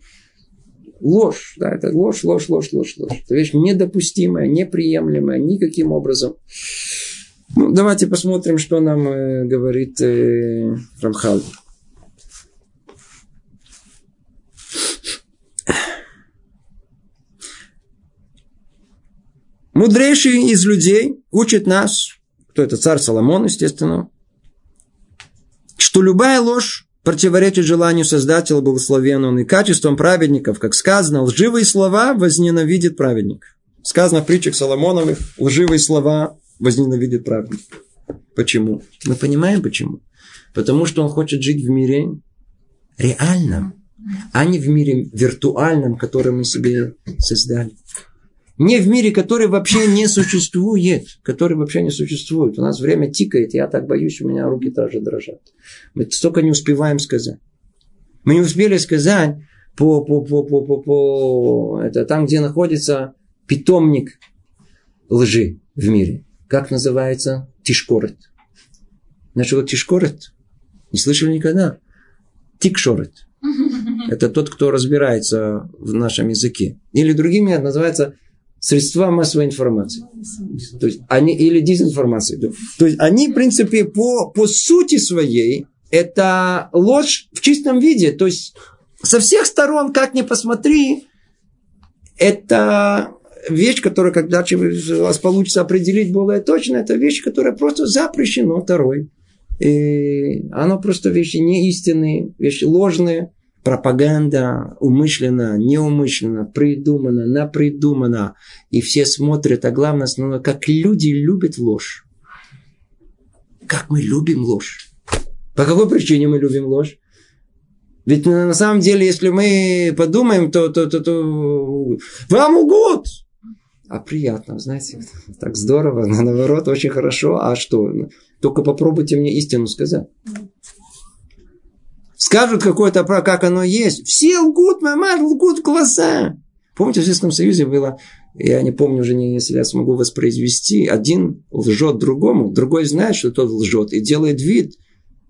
Ложь, да, это ложь, ложь, ложь, ложь, ложь. Это вещь недопустимая, неприемлемая никаким образом. Ну, давайте посмотрим, что нам э, говорит э, Рамхал. Мудрейший из людей учит нас, кто это царь Соломон, естественно, что любая ложь противоречит желанию Создателя благословенного и качествам праведников, как сказано, лживые слова возненавидит праведник. Сказано в притчах Соломоновых, лживые слова возненавидит праведник. Почему? Мы понимаем почему. Потому что он хочет жить в мире реальном, а не в мире виртуальном, который мы себе создали. Не в мире, который вообще не существует. Который вообще не существует. У нас время тикает, я так боюсь, у меня руки тоже дрожат. Мы столько не успеваем сказать. Мы не успели сказать по, по, по, по, по, по это там, где находится питомник лжи в мире. Как называется? Тишкорет. Знаешь, что тишкорет? Не слышали никогда? Тикшорет. (laughs) Это тот, кто разбирается в нашем языке. Или другими называется средства массовой информации. То есть они, или дезинформации. То есть они, в принципе, по, по сути своей, это ложь в чистом виде. То есть со всех сторон, как ни посмотри, это вещь, которая, когда у вас получится определить более точно, это вещь, которая просто запрещена второй. И она просто вещи не истинные, вещи ложные пропаганда умышленно, неумышленно, придумана, напридумана. И все смотрят, а главное, основное, как люди любят ложь. Как мы любим ложь. По какой причине мы любим ложь? Ведь на самом деле, если мы подумаем, то, то, то, то вам угод. А приятно, знаете, (laughs) так здорово, наоборот, очень хорошо. А что? Только попробуйте мне истину сказать скажут какое-то про как оно есть. Все лгут, мамаш, лгут в глаза. Помните, в Советском Союзе было, я не помню уже, если я смогу воспроизвести, один лжет другому, другой знает, что тот лжет, и делает вид,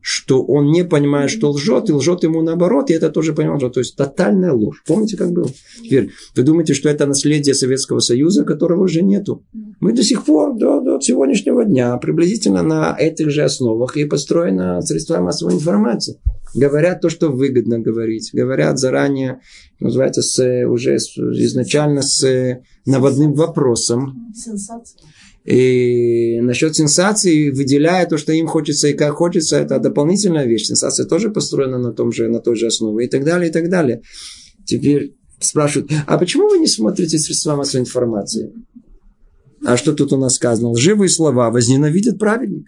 что он не понимает, что лжет, и лжет ему наоборот, и это тоже понимает, то есть тотальная ложь. Помните, как было? Теперь, вы думаете, что это наследие Советского Союза, которого уже нету? Мы до сих пор, до, до сегодняшнего дня, приблизительно на этих же основах и построено средства массовой информации. Говорят то, что выгодно говорить. Говорят заранее, называется, с, уже с, изначально с наводным вопросом. Сенсация. И насчет сенсации, выделяя то, что им хочется и как хочется, это дополнительная вещь. Сенсация тоже построена на, том же, на той же основе и так далее, и так далее. Теперь спрашивают, а почему вы не смотрите средства массовой информации? А что тут у нас сказано? Лживые слова возненавидят праведник.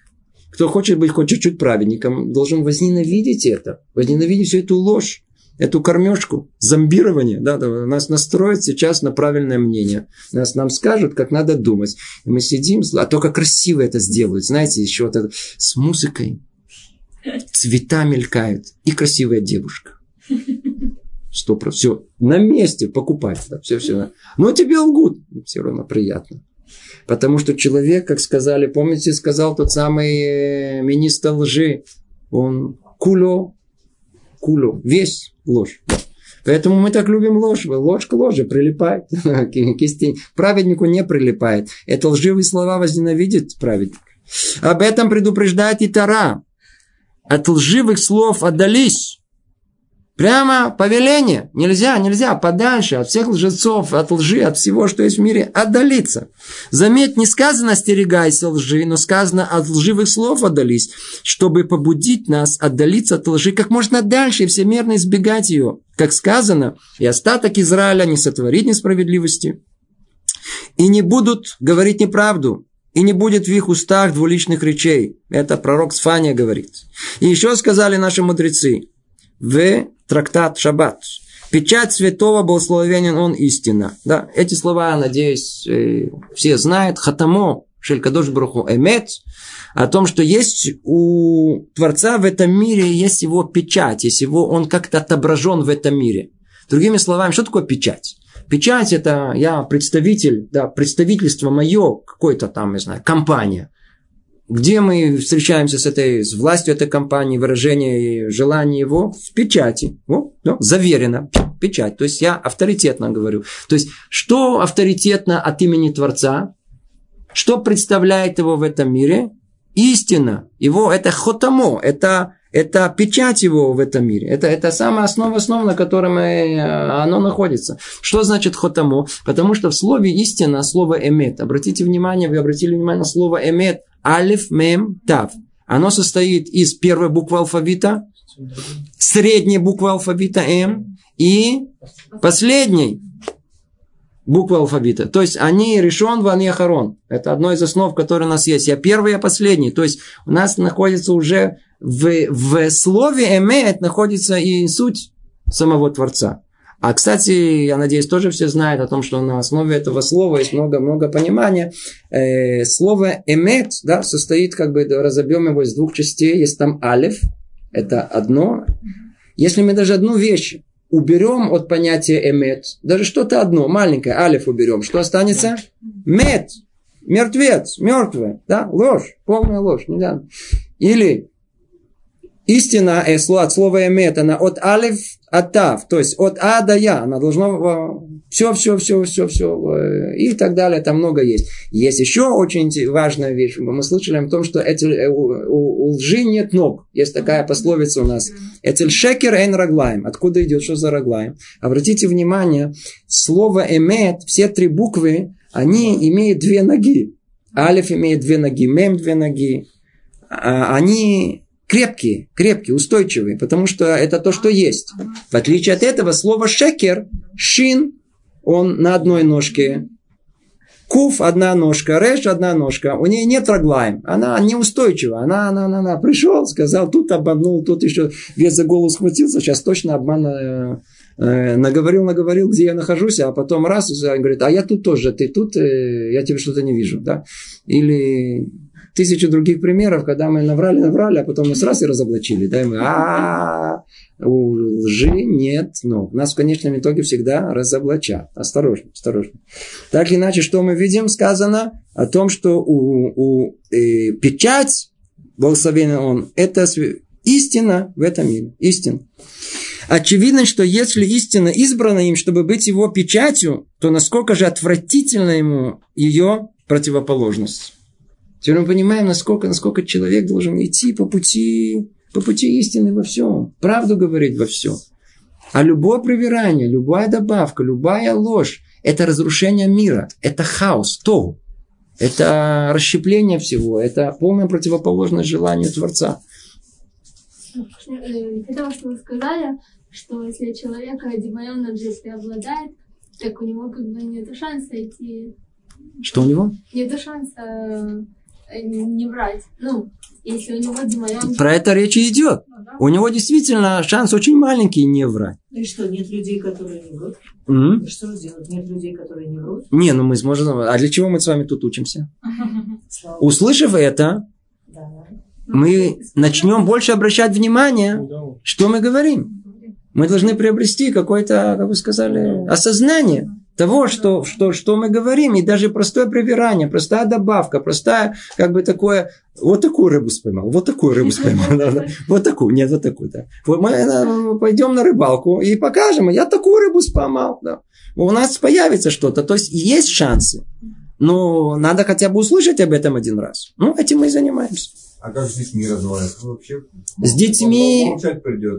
Кто хочет быть хоть чуть-чуть праведником, должен возненавидеть это, возненавидеть всю эту ложь, эту кормежку, зомбирование. Да, нас настроят сейчас на правильное мнение. Нас, нам скажут, как надо думать. И мы сидим, а только красиво это сделают. Знаете, еще вот это, с музыкой, цвета мелькают и красивая девушка. Сто. Все, на месте покупать. Да, все, все. Но тебе лгут. Все равно приятно. Потому что человек, как сказали, помните, сказал тот самый э, министр лжи, он куло, куло, весь ложь. Поэтому мы так любим ложь. Ложь к ложе прилипает (laughs) к Праведнику не прилипает. Это лживые слова возненавидит праведник. Об этом предупреждает и Тара. От лживых слов отдались. Прямо повеление. Нельзя, нельзя подальше от всех лжецов, от лжи, от всего, что есть в мире, отдалиться. Заметь, не сказано «остерегайся лжи», но сказано «от лживых слов отдались», чтобы побудить нас отдалиться от лжи как можно дальше и всемерно избегать ее. Как сказано, и остаток Израиля не сотворит несправедливости, и не будут говорить неправду, и не будет в их устах двуличных речей. Это пророк Сфания говорит. И еще сказали наши мудрецы, в трактат Шаббат. Печать святого благословенен он истина. Да, эти слова, надеюсь, э, все знают. Хатамо Шелькадош Бруху Эмет. О том, что есть у Творца в этом мире, есть его печать, есть его, он как-то отображен в этом мире. Другими словами, что такое печать? Печать это я представитель, да, представительство мое, какой-то там, не знаю, компания. Где мы встречаемся с этой, с властью этой компании, выражение и желание его в печати. О, да, заверено. Печать. То есть я авторитетно говорю. То есть, что авторитетно от имени Творца? Что представляет его в этом мире? Истина. Его, это хотамо, это, это печать его в этом мире. Это, это самая основа основ, на которой мы, оно находится. Что значит хотамо? Потому что в слове истина слово эмет. Обратите внимание, вы обратили внимание на слово эмет. Алиф, мем, тав. Оно состоит из первой буквы алфавита средняя буква алфавита М и последней буквы алфавита. То есть они решен ван яхарон. Это одно из основ, которое у нас есть. Я первый, я последний. То есть у нас находится уже в, в слове эмет находится и суть самого Творца. А, кстати, я надеюсь, тоже все знают о том, что на основе этого слова есть много-много понимания. Э, слово эмет да, состоит, как бы, разобьем его из двух частей. Есть там алиф, это одно. Если мы даже одну вещь уберем от понятия эмет, даже что-то одно, маленькое, алиф уберем, что останется? Мет, мертвец, мертвый, да, ложь, полная ложь. Не да. Или истина э, от слова эмет, она от алиф от тав, то есть от а до я, она должна все, все, все, все, все и так далее, там много есть. Есть еще очень важная вещь, мы слышали о том, что эти, э, у, у, у лжи нет ног, есть такая пословица у нас, этель шекер эн раглаем, откуда идет, что за раглаем? Обратите внимание, слово эмет, все три буквы, они имеют две ноги. Алиф имеет две ноги, мем две ноги. А, они крепкие, крепкие, устойчивые, потому что это то, что есть. В отличие от этого, слово шекер, шин, он на одной ножке, Куф одна ножка, Реш одна ножка. У нее нет раглаем. Она неустойчива. Она, она, она, она пришел, сказал, тут обманул, тут еще вес за голову схватился. Сейчас точно обман э, э, наговорил, наговорил, где я нахожусь, а потом раз, говорит, а я тут тоже, ты тут, э, я тебе что-то не вижу. Да? Или тысячу других примеров, когда мы наврали, наврали, а потом нас раз и разоблачили. Да, и мы, а у лжи нет, но нас в конечном итоге всегда разоблачат. Осторожно, осторожно. Так или иначе, что мы видим? Сказано о том, что у, у э, печать, благословенный он, это истина в этом мире. Истина. Очевидно, что если истина избрана им, чтобы быть его печатью, то насколько же отвратительна ему ее противоположность. Теперь мы понимаем, насколько, насколько человек должен идти по пути, по пути истины во всем. Правду говорить во всем. А любое привирание, любая добавка, любая ложь – это разрушение мира, это хаос, то, это расщепление всего, это полная противоположность желанию Творца. Хотела, что вы сказали, что если человек демоном если обладает, так у него как бы нет шанса идти. Что у него? Нет шанса не врать. Ну, если у него демоян... Про это речь и идет. Ну, да. У него действительно шанс очень маленький не врать. Ну и что, нет людей, которые не врут? Mm-hmm. Что сделать? Нет людей, которые не врут? Не, ну мы сможем... А для чего мы с вами тут учимся? (laughs) Услышав это, мы начнем больше обращать внимание, что мы говорим. Мы должны приобрести какое-то, как вы сказали, осознание того, что, что, что мы говорим, и даже простое проверание, простая добавка, простая, как бы такое, вот такую рыбу споймал, вот такую рыбу споймал, вот такую, нет, вот такую, да. Мы э, пойдем на рыбалку и покажем, я такую рыбу споймал, да. У нас появится что-то, то есть есть шансы, но надо хотя бы услышать об этом один раз. Ну, этим мы и занимаемся. А как с детьми разговаривать? Вообще с детьми,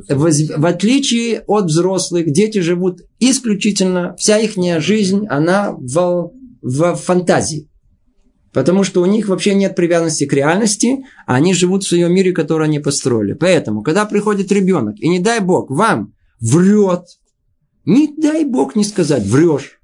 в, в отличие от взрослых, дети живут исключительно, вся их жизнь, она в, в фантазии. Потому что у них вообще нет привязанности к реальности, а они живут в своем мире, который они построили. Поэтому, когда приходит ребенок, и не дай бог, вам врет, не дай бог не сказать, врешь.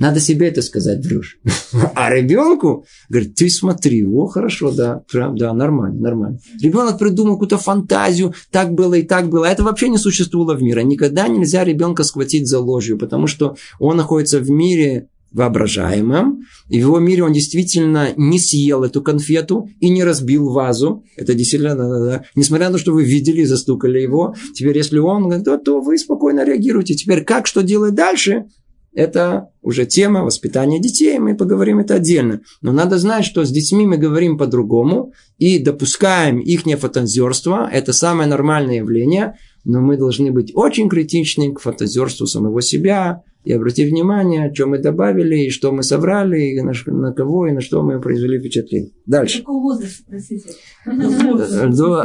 Надо себе это сказать, врешь. (laughs) А ребенку говорит, ты смотри, о, хорошо, да, да, нормально, нормально. Ребенок придумал какую-то фантазию, так было и так было. Это вообще не существовало в мире. Никогда нельзя ребенка схватить за ложью, потому что он находится в мире воображаемом, и в его мире он действительно не съел эту конфету и не разбил вазу. Это действительно, да, да, несмотря на то, что вы видели и застукали его, теперь если он то, то вы спокойно реагируете. Теперь как, что делать дальше, это уже тема воспитания детей, мы поговорим это отдельно. Но надо знать, что с детьми мы говорим по-другому и допускаем их фантазерство. Это самое нормальное явление, но мы должны быть очень критичны к фантазерству самого себя, и обратить внимание, что мы добавили, и что мы соврали, и на, на кого, и на что мы произвели впечатление. Дальше. Какого возраста, простите? До,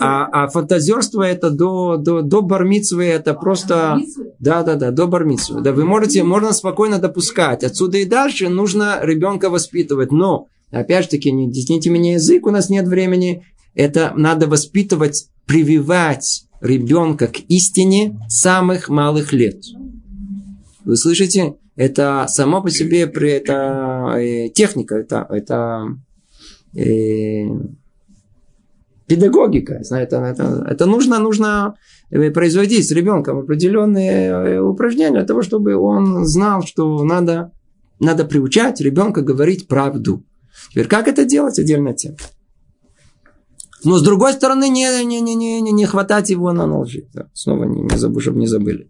а, а фантазерство это до, до, до бармицвы, это просто... Да, да, да, до бармицвы. Да, вы можете, можно спокойно допускать. Отсюда и дальше нужно ребенка воспитывать. Но, опять же таки, не десните меня язык, у нас нет времени. это надо воспитывать, прививать ребенка к истине самых малых лет. Вы слышите? Это само по себе это э, техника, это, это э, педагогика. Это, это, это нужно, нужно э, производить с ребенком определенные э, упражнения для того, чтобы он знал, что надо, надо приучать ребенка говорить правду. Теперь как это делать, отдельная тема. Но с другой стороны, не, не, не, не, не, не хватать его на лжи. Да, снова не, не забудь, чтобы не забыли.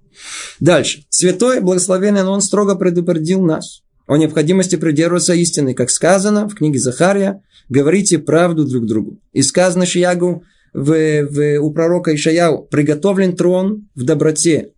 Дальше. Святой, благословенный, но он строго предупредил нас о необходимости придерживаться истины, как сказано в книге Захария, говорите правду друг другу. И сказано Шиягу в, в, у пророка Ишаяу, приготовлен трон в доброте,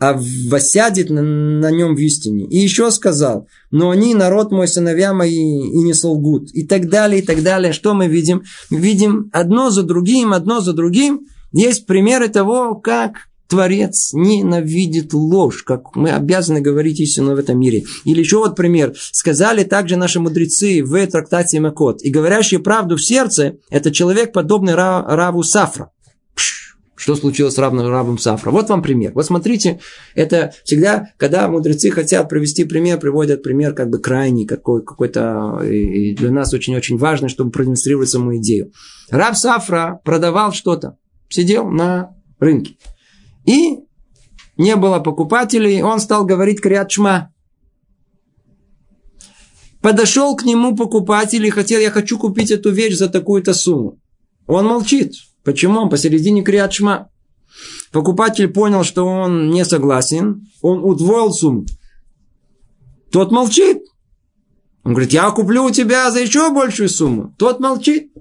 а восядет на, на нем в истине. И еще сказал, но они, народ мой, сыновья мои, и не солгут. И так далее, и так далее. Что мы видим? Видим одно за другим, одно за другим. Есть примеры того, как Творец ненавидит ложь, как мы обязаны говорить истину в этом мире. Или еще вот пример. Сказали также наши мудрецы в трактате Макот. И говорящий правду в сердце, это человек, подобный Раву Сафра. Что случилось с равным рабом Сафра? Вот вам пример. Вот смотрите, это всегда, когда мудрецы хотят привести пример, приводят пример как бы крайний, какой, какой-то, и для нас очень-очень важно, чтобы продемонстрировать саму идею. Раб Сафра продавал что-то, сидел на рынке. И не было покупателей, он стал говорить крят шма. Подошел к нему покупатель и хотел, я хочу купить эту вещь за такую-то сумму. Он молчит. Почему? Он посередине крят шма. Покупатель понял, что он не согласен. Он удвоил сумму. Тот молчит. Он говорит, я куплю у тебя за еще большую сумму. Тот молчит.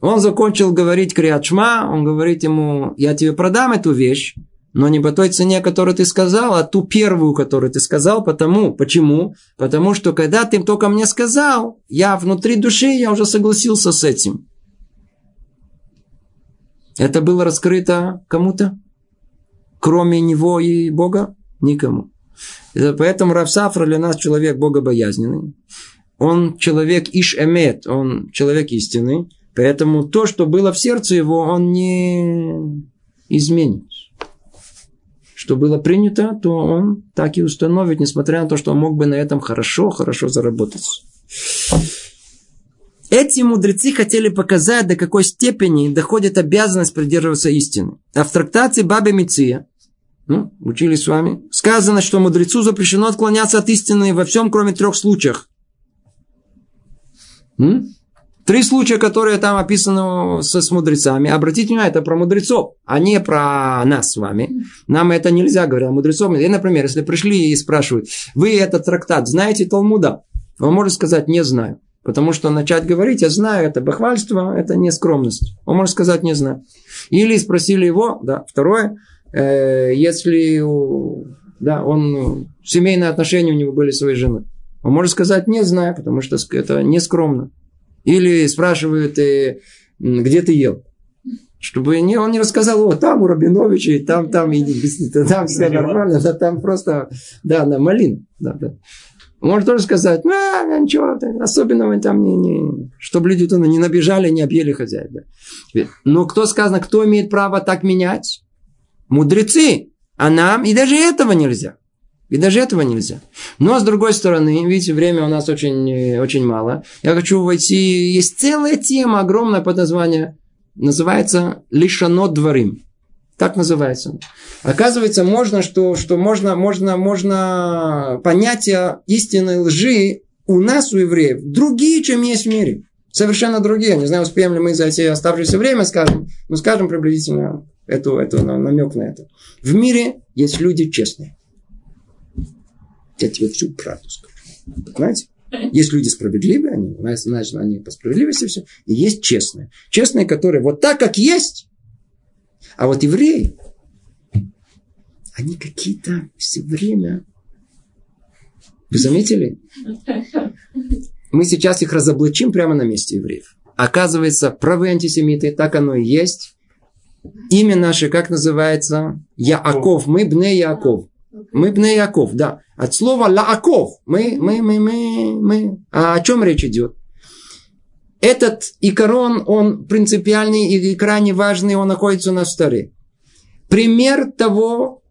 Он закончил говорить Криачма, он говорит ему, я тебе продам эту вещь, но не по той цене, которую ты сказал, а ту первую, которую ты сказал, потому, почему? Потому что когда ты только мне сказал, я внутри души, я уже согласился с этим. Это было раскрыто кому-то? Кроме него и Бога? Никому. Поэтому Равсафра для нас человек богобоязненный. Он человек Иш-Эмет, он человек истины. Поэтому то, что было в сердце его, он не изменит. Что было принято, то он так и установит, несмотря на то, что он мог бы на этом хорошо, хорошо заработать. Эти мудрецы хотели показать, до какой степени доходит обязанность придерживаться истины. А в трактате Бабе Миция, ну, учили с вами, сказано, что мудрецу запрещено отклоняться от истины во всем, кроме трех случаев. М? Три случая, которые там описаны с, с мудрецами. Обратите внимание, это про мудрецов, а не про нас с вами. Нам это нельзя говорить о мудрецов. И, например, если пришли и спрашивают, вы этот трактат знаете Талмуда? Он может сказать, не знаю. Потому что начать говорить, я знаю, это бахвальство, это не скромность. Он может сказать, не знаю. Или спросили его, да, второе, э, если да, он, семейные отношения у него были своей женой. Он может сказать, не знаю, потому что это не скромно. Или спрашивают, э, где ты ел? Чтобы не, он не рассказал, о, там у Рабиновича, и там, там, и, (laughs) там все нормально, да, там просто, да, на малина. Да, да. Может тоже сказать, а, ничего особенного там не, не, чтобы люди туда не набежали, не объели хозяина. Но кто сказано, кто имеет право так менять? Мудрецы. А нам и даже этого нельзя. И даже этого нельзя. Но с другой стороны, видите, время у нас очень, очень мало. Я хочу войти... Есть целая тема огромная под названием... Называется «Лишано дворим». Так называется. Оказывается, можно, что, что можно, можно, можно понятия истинной лжи у нас, у евреев, другие, чем есть в мире. Совершенно другие. Не знаю, успеем ли мы за эти оставшееся время скажем. Но скажем приблизительно эту, эту, намек на это. В мире есть люди честные. Я тебе всю правду скажу. Понимаете? Есть люди справедливые, они, значит, они по справедливости все. И есть честные. Честные, которые вот так, как есть. А вот евреи, они какие-то все время... Вы заметили? Мы сейчас их разоблачим прямо на месте евреев. Оказывается, правые антисемиты, так оно и есть. Имя наше, как называется? Яаков. Мы бне Яаков. Мы бне Яков, да. От слова лааков. Мы, мы, мы, мы, мы. А о чем речь идет? Этот икорон, он принципиальный и крайне важный, он находится у нас в Таре. Пример того,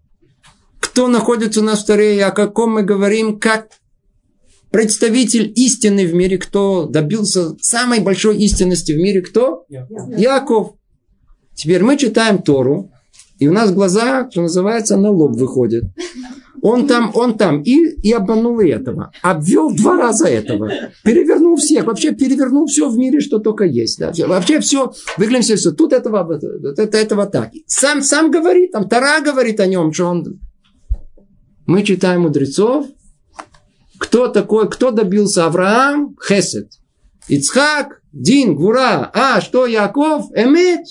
кто находится у нас в Таре, о каком мы говорим, как представитель истины в мире, кто добился самой большой истинности в мире, кто? Яков. Яков. Теперь мы читаем Тору, и у нас глаза, что называется, на лоб выходят. Он там, он там. И, и обманул и этого. Обвел два раза этого. Перевернул всех. Вообще перевернул все в мире, что только есть. Да. Вообще все. Выглядим все, все. Тут этого, это, этого так. Сам, сам говорит, там Тара говорит о нем, что он... Мы читаем мудрецов. Кто такой, кто добился Авраам? Хесед. Ицхак, Дин, Гура. А, что Яков? Эмет.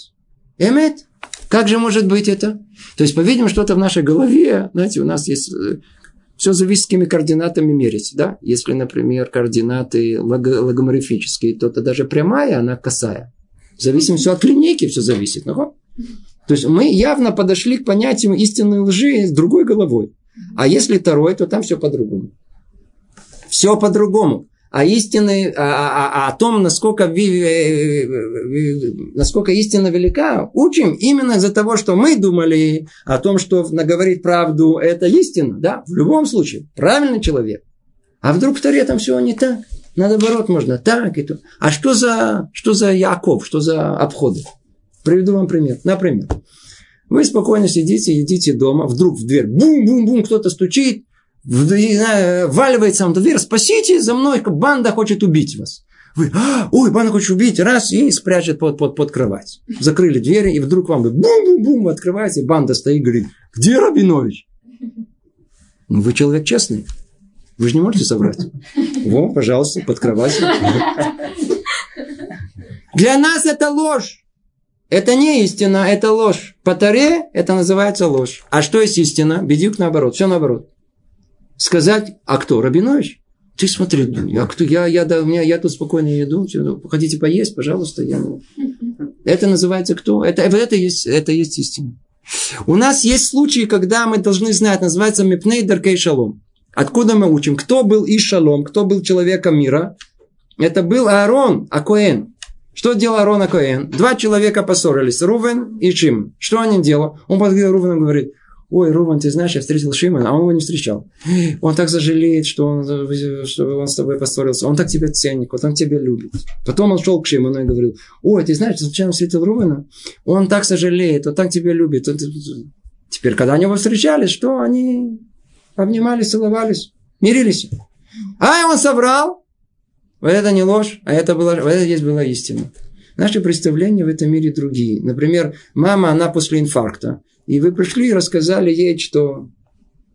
Эмет. Как же может быть это? То есть, по-видимому, что-то в нашей голове, знаете, у нас есть... Э, Все зависит, с какими координатами мерить. Да? Если, например, координаты логоморфические, то это даже прямая, она косая. В зависимости от линейки все зависит. Ну, то есть мы явно подошли к понятию истинной лжи с другой головой. А если второй, то там все по-другому. Все по-другому а истины, а, а о том, насколько, насколько истина велика, учим именно из-за того, что мы думали о том, что наговорить правду – это истина. Да, в любом случае, правильный человек. А вдруг в Таре там все не так? Наоборот, можно так и то. А что за, что за Яков, что за обходы? Приведу вам пример. Например, вы спокойно сидите, едите дома, вдруг в дверь бум-бум-бум, кто-то стучит, валивается вам дверь, спасите, за мной банда хочет убить вас. Вы, а, ой, банда хочет убить, раз, и спрячет под, под, под кровать. Закрыли двери, и вдруг вам бум-бум-бум, открываете, банда стоит, говорит, где Рабинович? Ну, вы человек честный. Вы же не можете соврать. Во, пожалуйста, под кроватью. Для нас это ложь. Это не истина, это ложь. По таре это называется ложь. А что есть истина? Бедюк наоборот. Все наоборот сказать, а кто? Рабинович? Ты смотри, я, кто, я, я, да, у меня, я тут спокойно еду, хотите поесть, пожалуйста. Я... Это называется кто? Это, это, есть, это есть истина. У нас есть случаи, когда мы должны знать, называется Мипней Даркей Шалом. Откуда мы учим? Кто был Ишалом? Кто был человеком мира? Это был Аарон Акоэн. Что делал Аарон Акоэн? Два человека поссорились, Рувен и Шим. Что они делали? Он подходил Рувену и говорит, ой, Руван, ты знаешь, я встретил Шимона, а он его не встречал. Он так сожалеет, что он, что он с тобой поссорился. Он так тебя вот он тебя любит. Потом он шел к Шимону и говорил, ой, ты знаешь, случайно встретил Рувана? Он так сожалеет, он так тебя любит. Теперь, когда они его встречались, что они обнимались, целовались, мирились. А он соврал. Вот это не ложь, а это, было, вот это здесь была истина. Наши представления в этом мире другие. Например, мама, она после инфаркта. И вы пришли и рассказали ей, что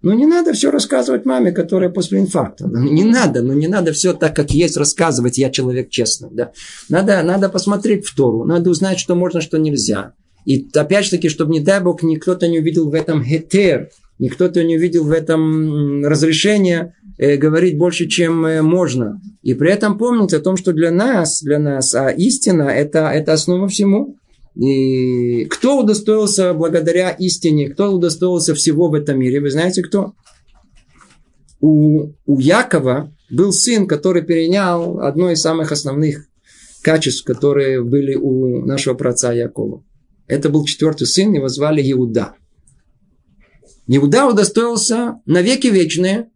ну, не надо все рассказывать маме, которая после инфаркта. Ну, не надо, ну, не надо все так, как есть, рассказывать. Я человек честный, да. Надо, надо посмотреть в Тору, надо узнать, что можно, что нельзя. И опять же таки, чтобы, не дай Бог, никто-то не увидел в этом хетер, никто-то не увидел в этом разрешение э, говорить больше, чем э, можно. И при этом помнить о том, что для нас, для нас, а истина это, это основа всему. И кто удостоился благодаря истине, кто удостоился всего в этом мире? Вы знаете кто? У, у Якова был сын, который перенял одно из самых основных качеств, которые были у нашего праца Якова. Это был четвертый сын, его звали Иуда. Иуда удостоился навеки вечные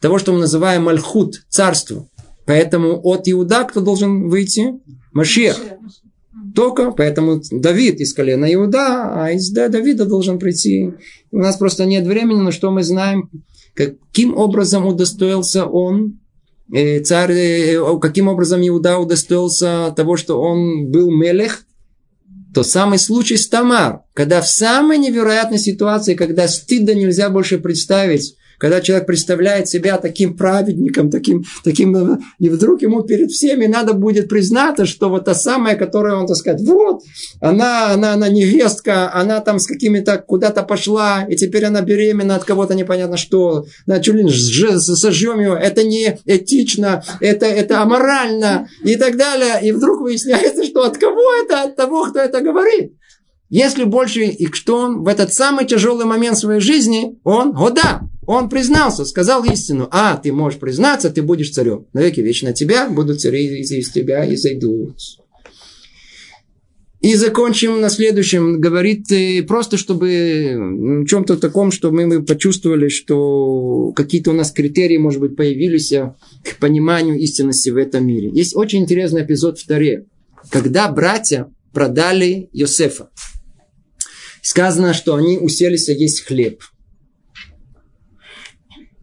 того, что мы называем Мальхут, царство. Поэтому от Иуда кто должен выйти? Машех. Только поэтому Давид из колена Иуда, а из Давида должен прийти. У нас просто нет времени, но что мы знаем, каким образом удостоился он, э, царь, э, каким образом Иуда удостоился того, что он был мелех, то самый случай с Тамар, когда в самой невероятной ситуации, когда стыда нельзя больше представить, когда человек представляет себя таким праведником, таким, таким, и вдруг ему перед всеми надо будет признаться, что вот та самая, которая он, так сказать, вот, она, она, она невестка, она там с какими-то куда-то пошла, и теперь она беременна от кого-то непонятно что, да, чуть ли сожжем ее, это не этично, это, это аморально, и так далее. И вдруг выясняется, что от кого это? От того, кто это говорит. Если больше, и что он в этот самый тяжелый момент своей жизни, он, о да, Он признался, сказал истину. А, ты можешь признаться, ты будешь царем. Навеки вечно тебя будут цари из, из тебя и зайдут. И закончим на следующем. Говорит э, просто, чтобы в чем-то таком, чтобы мы почувствовали, что какие-то у нас критерии, может быть, появились а, к пониманию истинности в этом мире. Есть очень интересный эпизод в Таре, когда братья продали Йосефа. Сказано, что они уселись есть хлеб.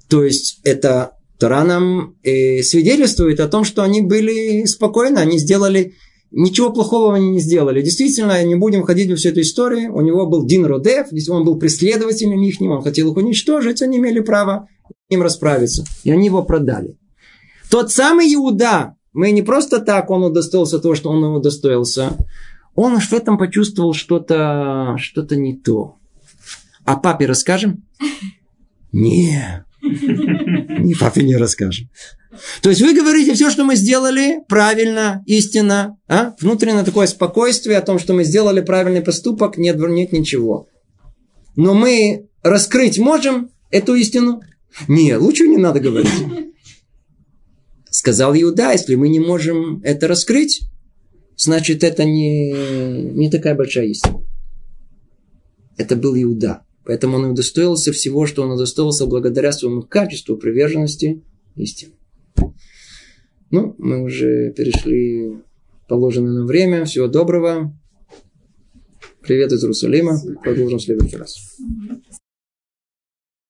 То есть это Тора нам э, свидетельствует о том, что они были спокойны, они сделали Ничего плохого они не сделали. Действительно, не будем ходить во всю эту историю. У него был Дин Родев, он был преследователем их, он хотел их уничтожить, они имели право им расправиться. И они его продали. Тот самый Иуда, мы не просто так он удостоился того, что он удостоился. Он в этом почувствовал что-то что не то. А папе расскажем? (laughs) Не. Ни папе не расскажем. То есть вы говорите, все, что мы сделали, правильно, истинно, а? внутреннее такое спокойствие о том, что мы сделали правильный поступок, нет, нет ничего. Но мы раскрыть можем эту истину? Не, лучше не надо говорить. Сказал Иуда, если мы не можем это раскрыть, значит, это не, не такая большая истина. Это был Иуда. Поэтому он удостоился всего, что он удостоился благодаря своему качеству приверженности истине. Ну, мы уже перешли положенное нам время. Всего доброго. Привет из Иерусалима. Продолжим в следующий раз.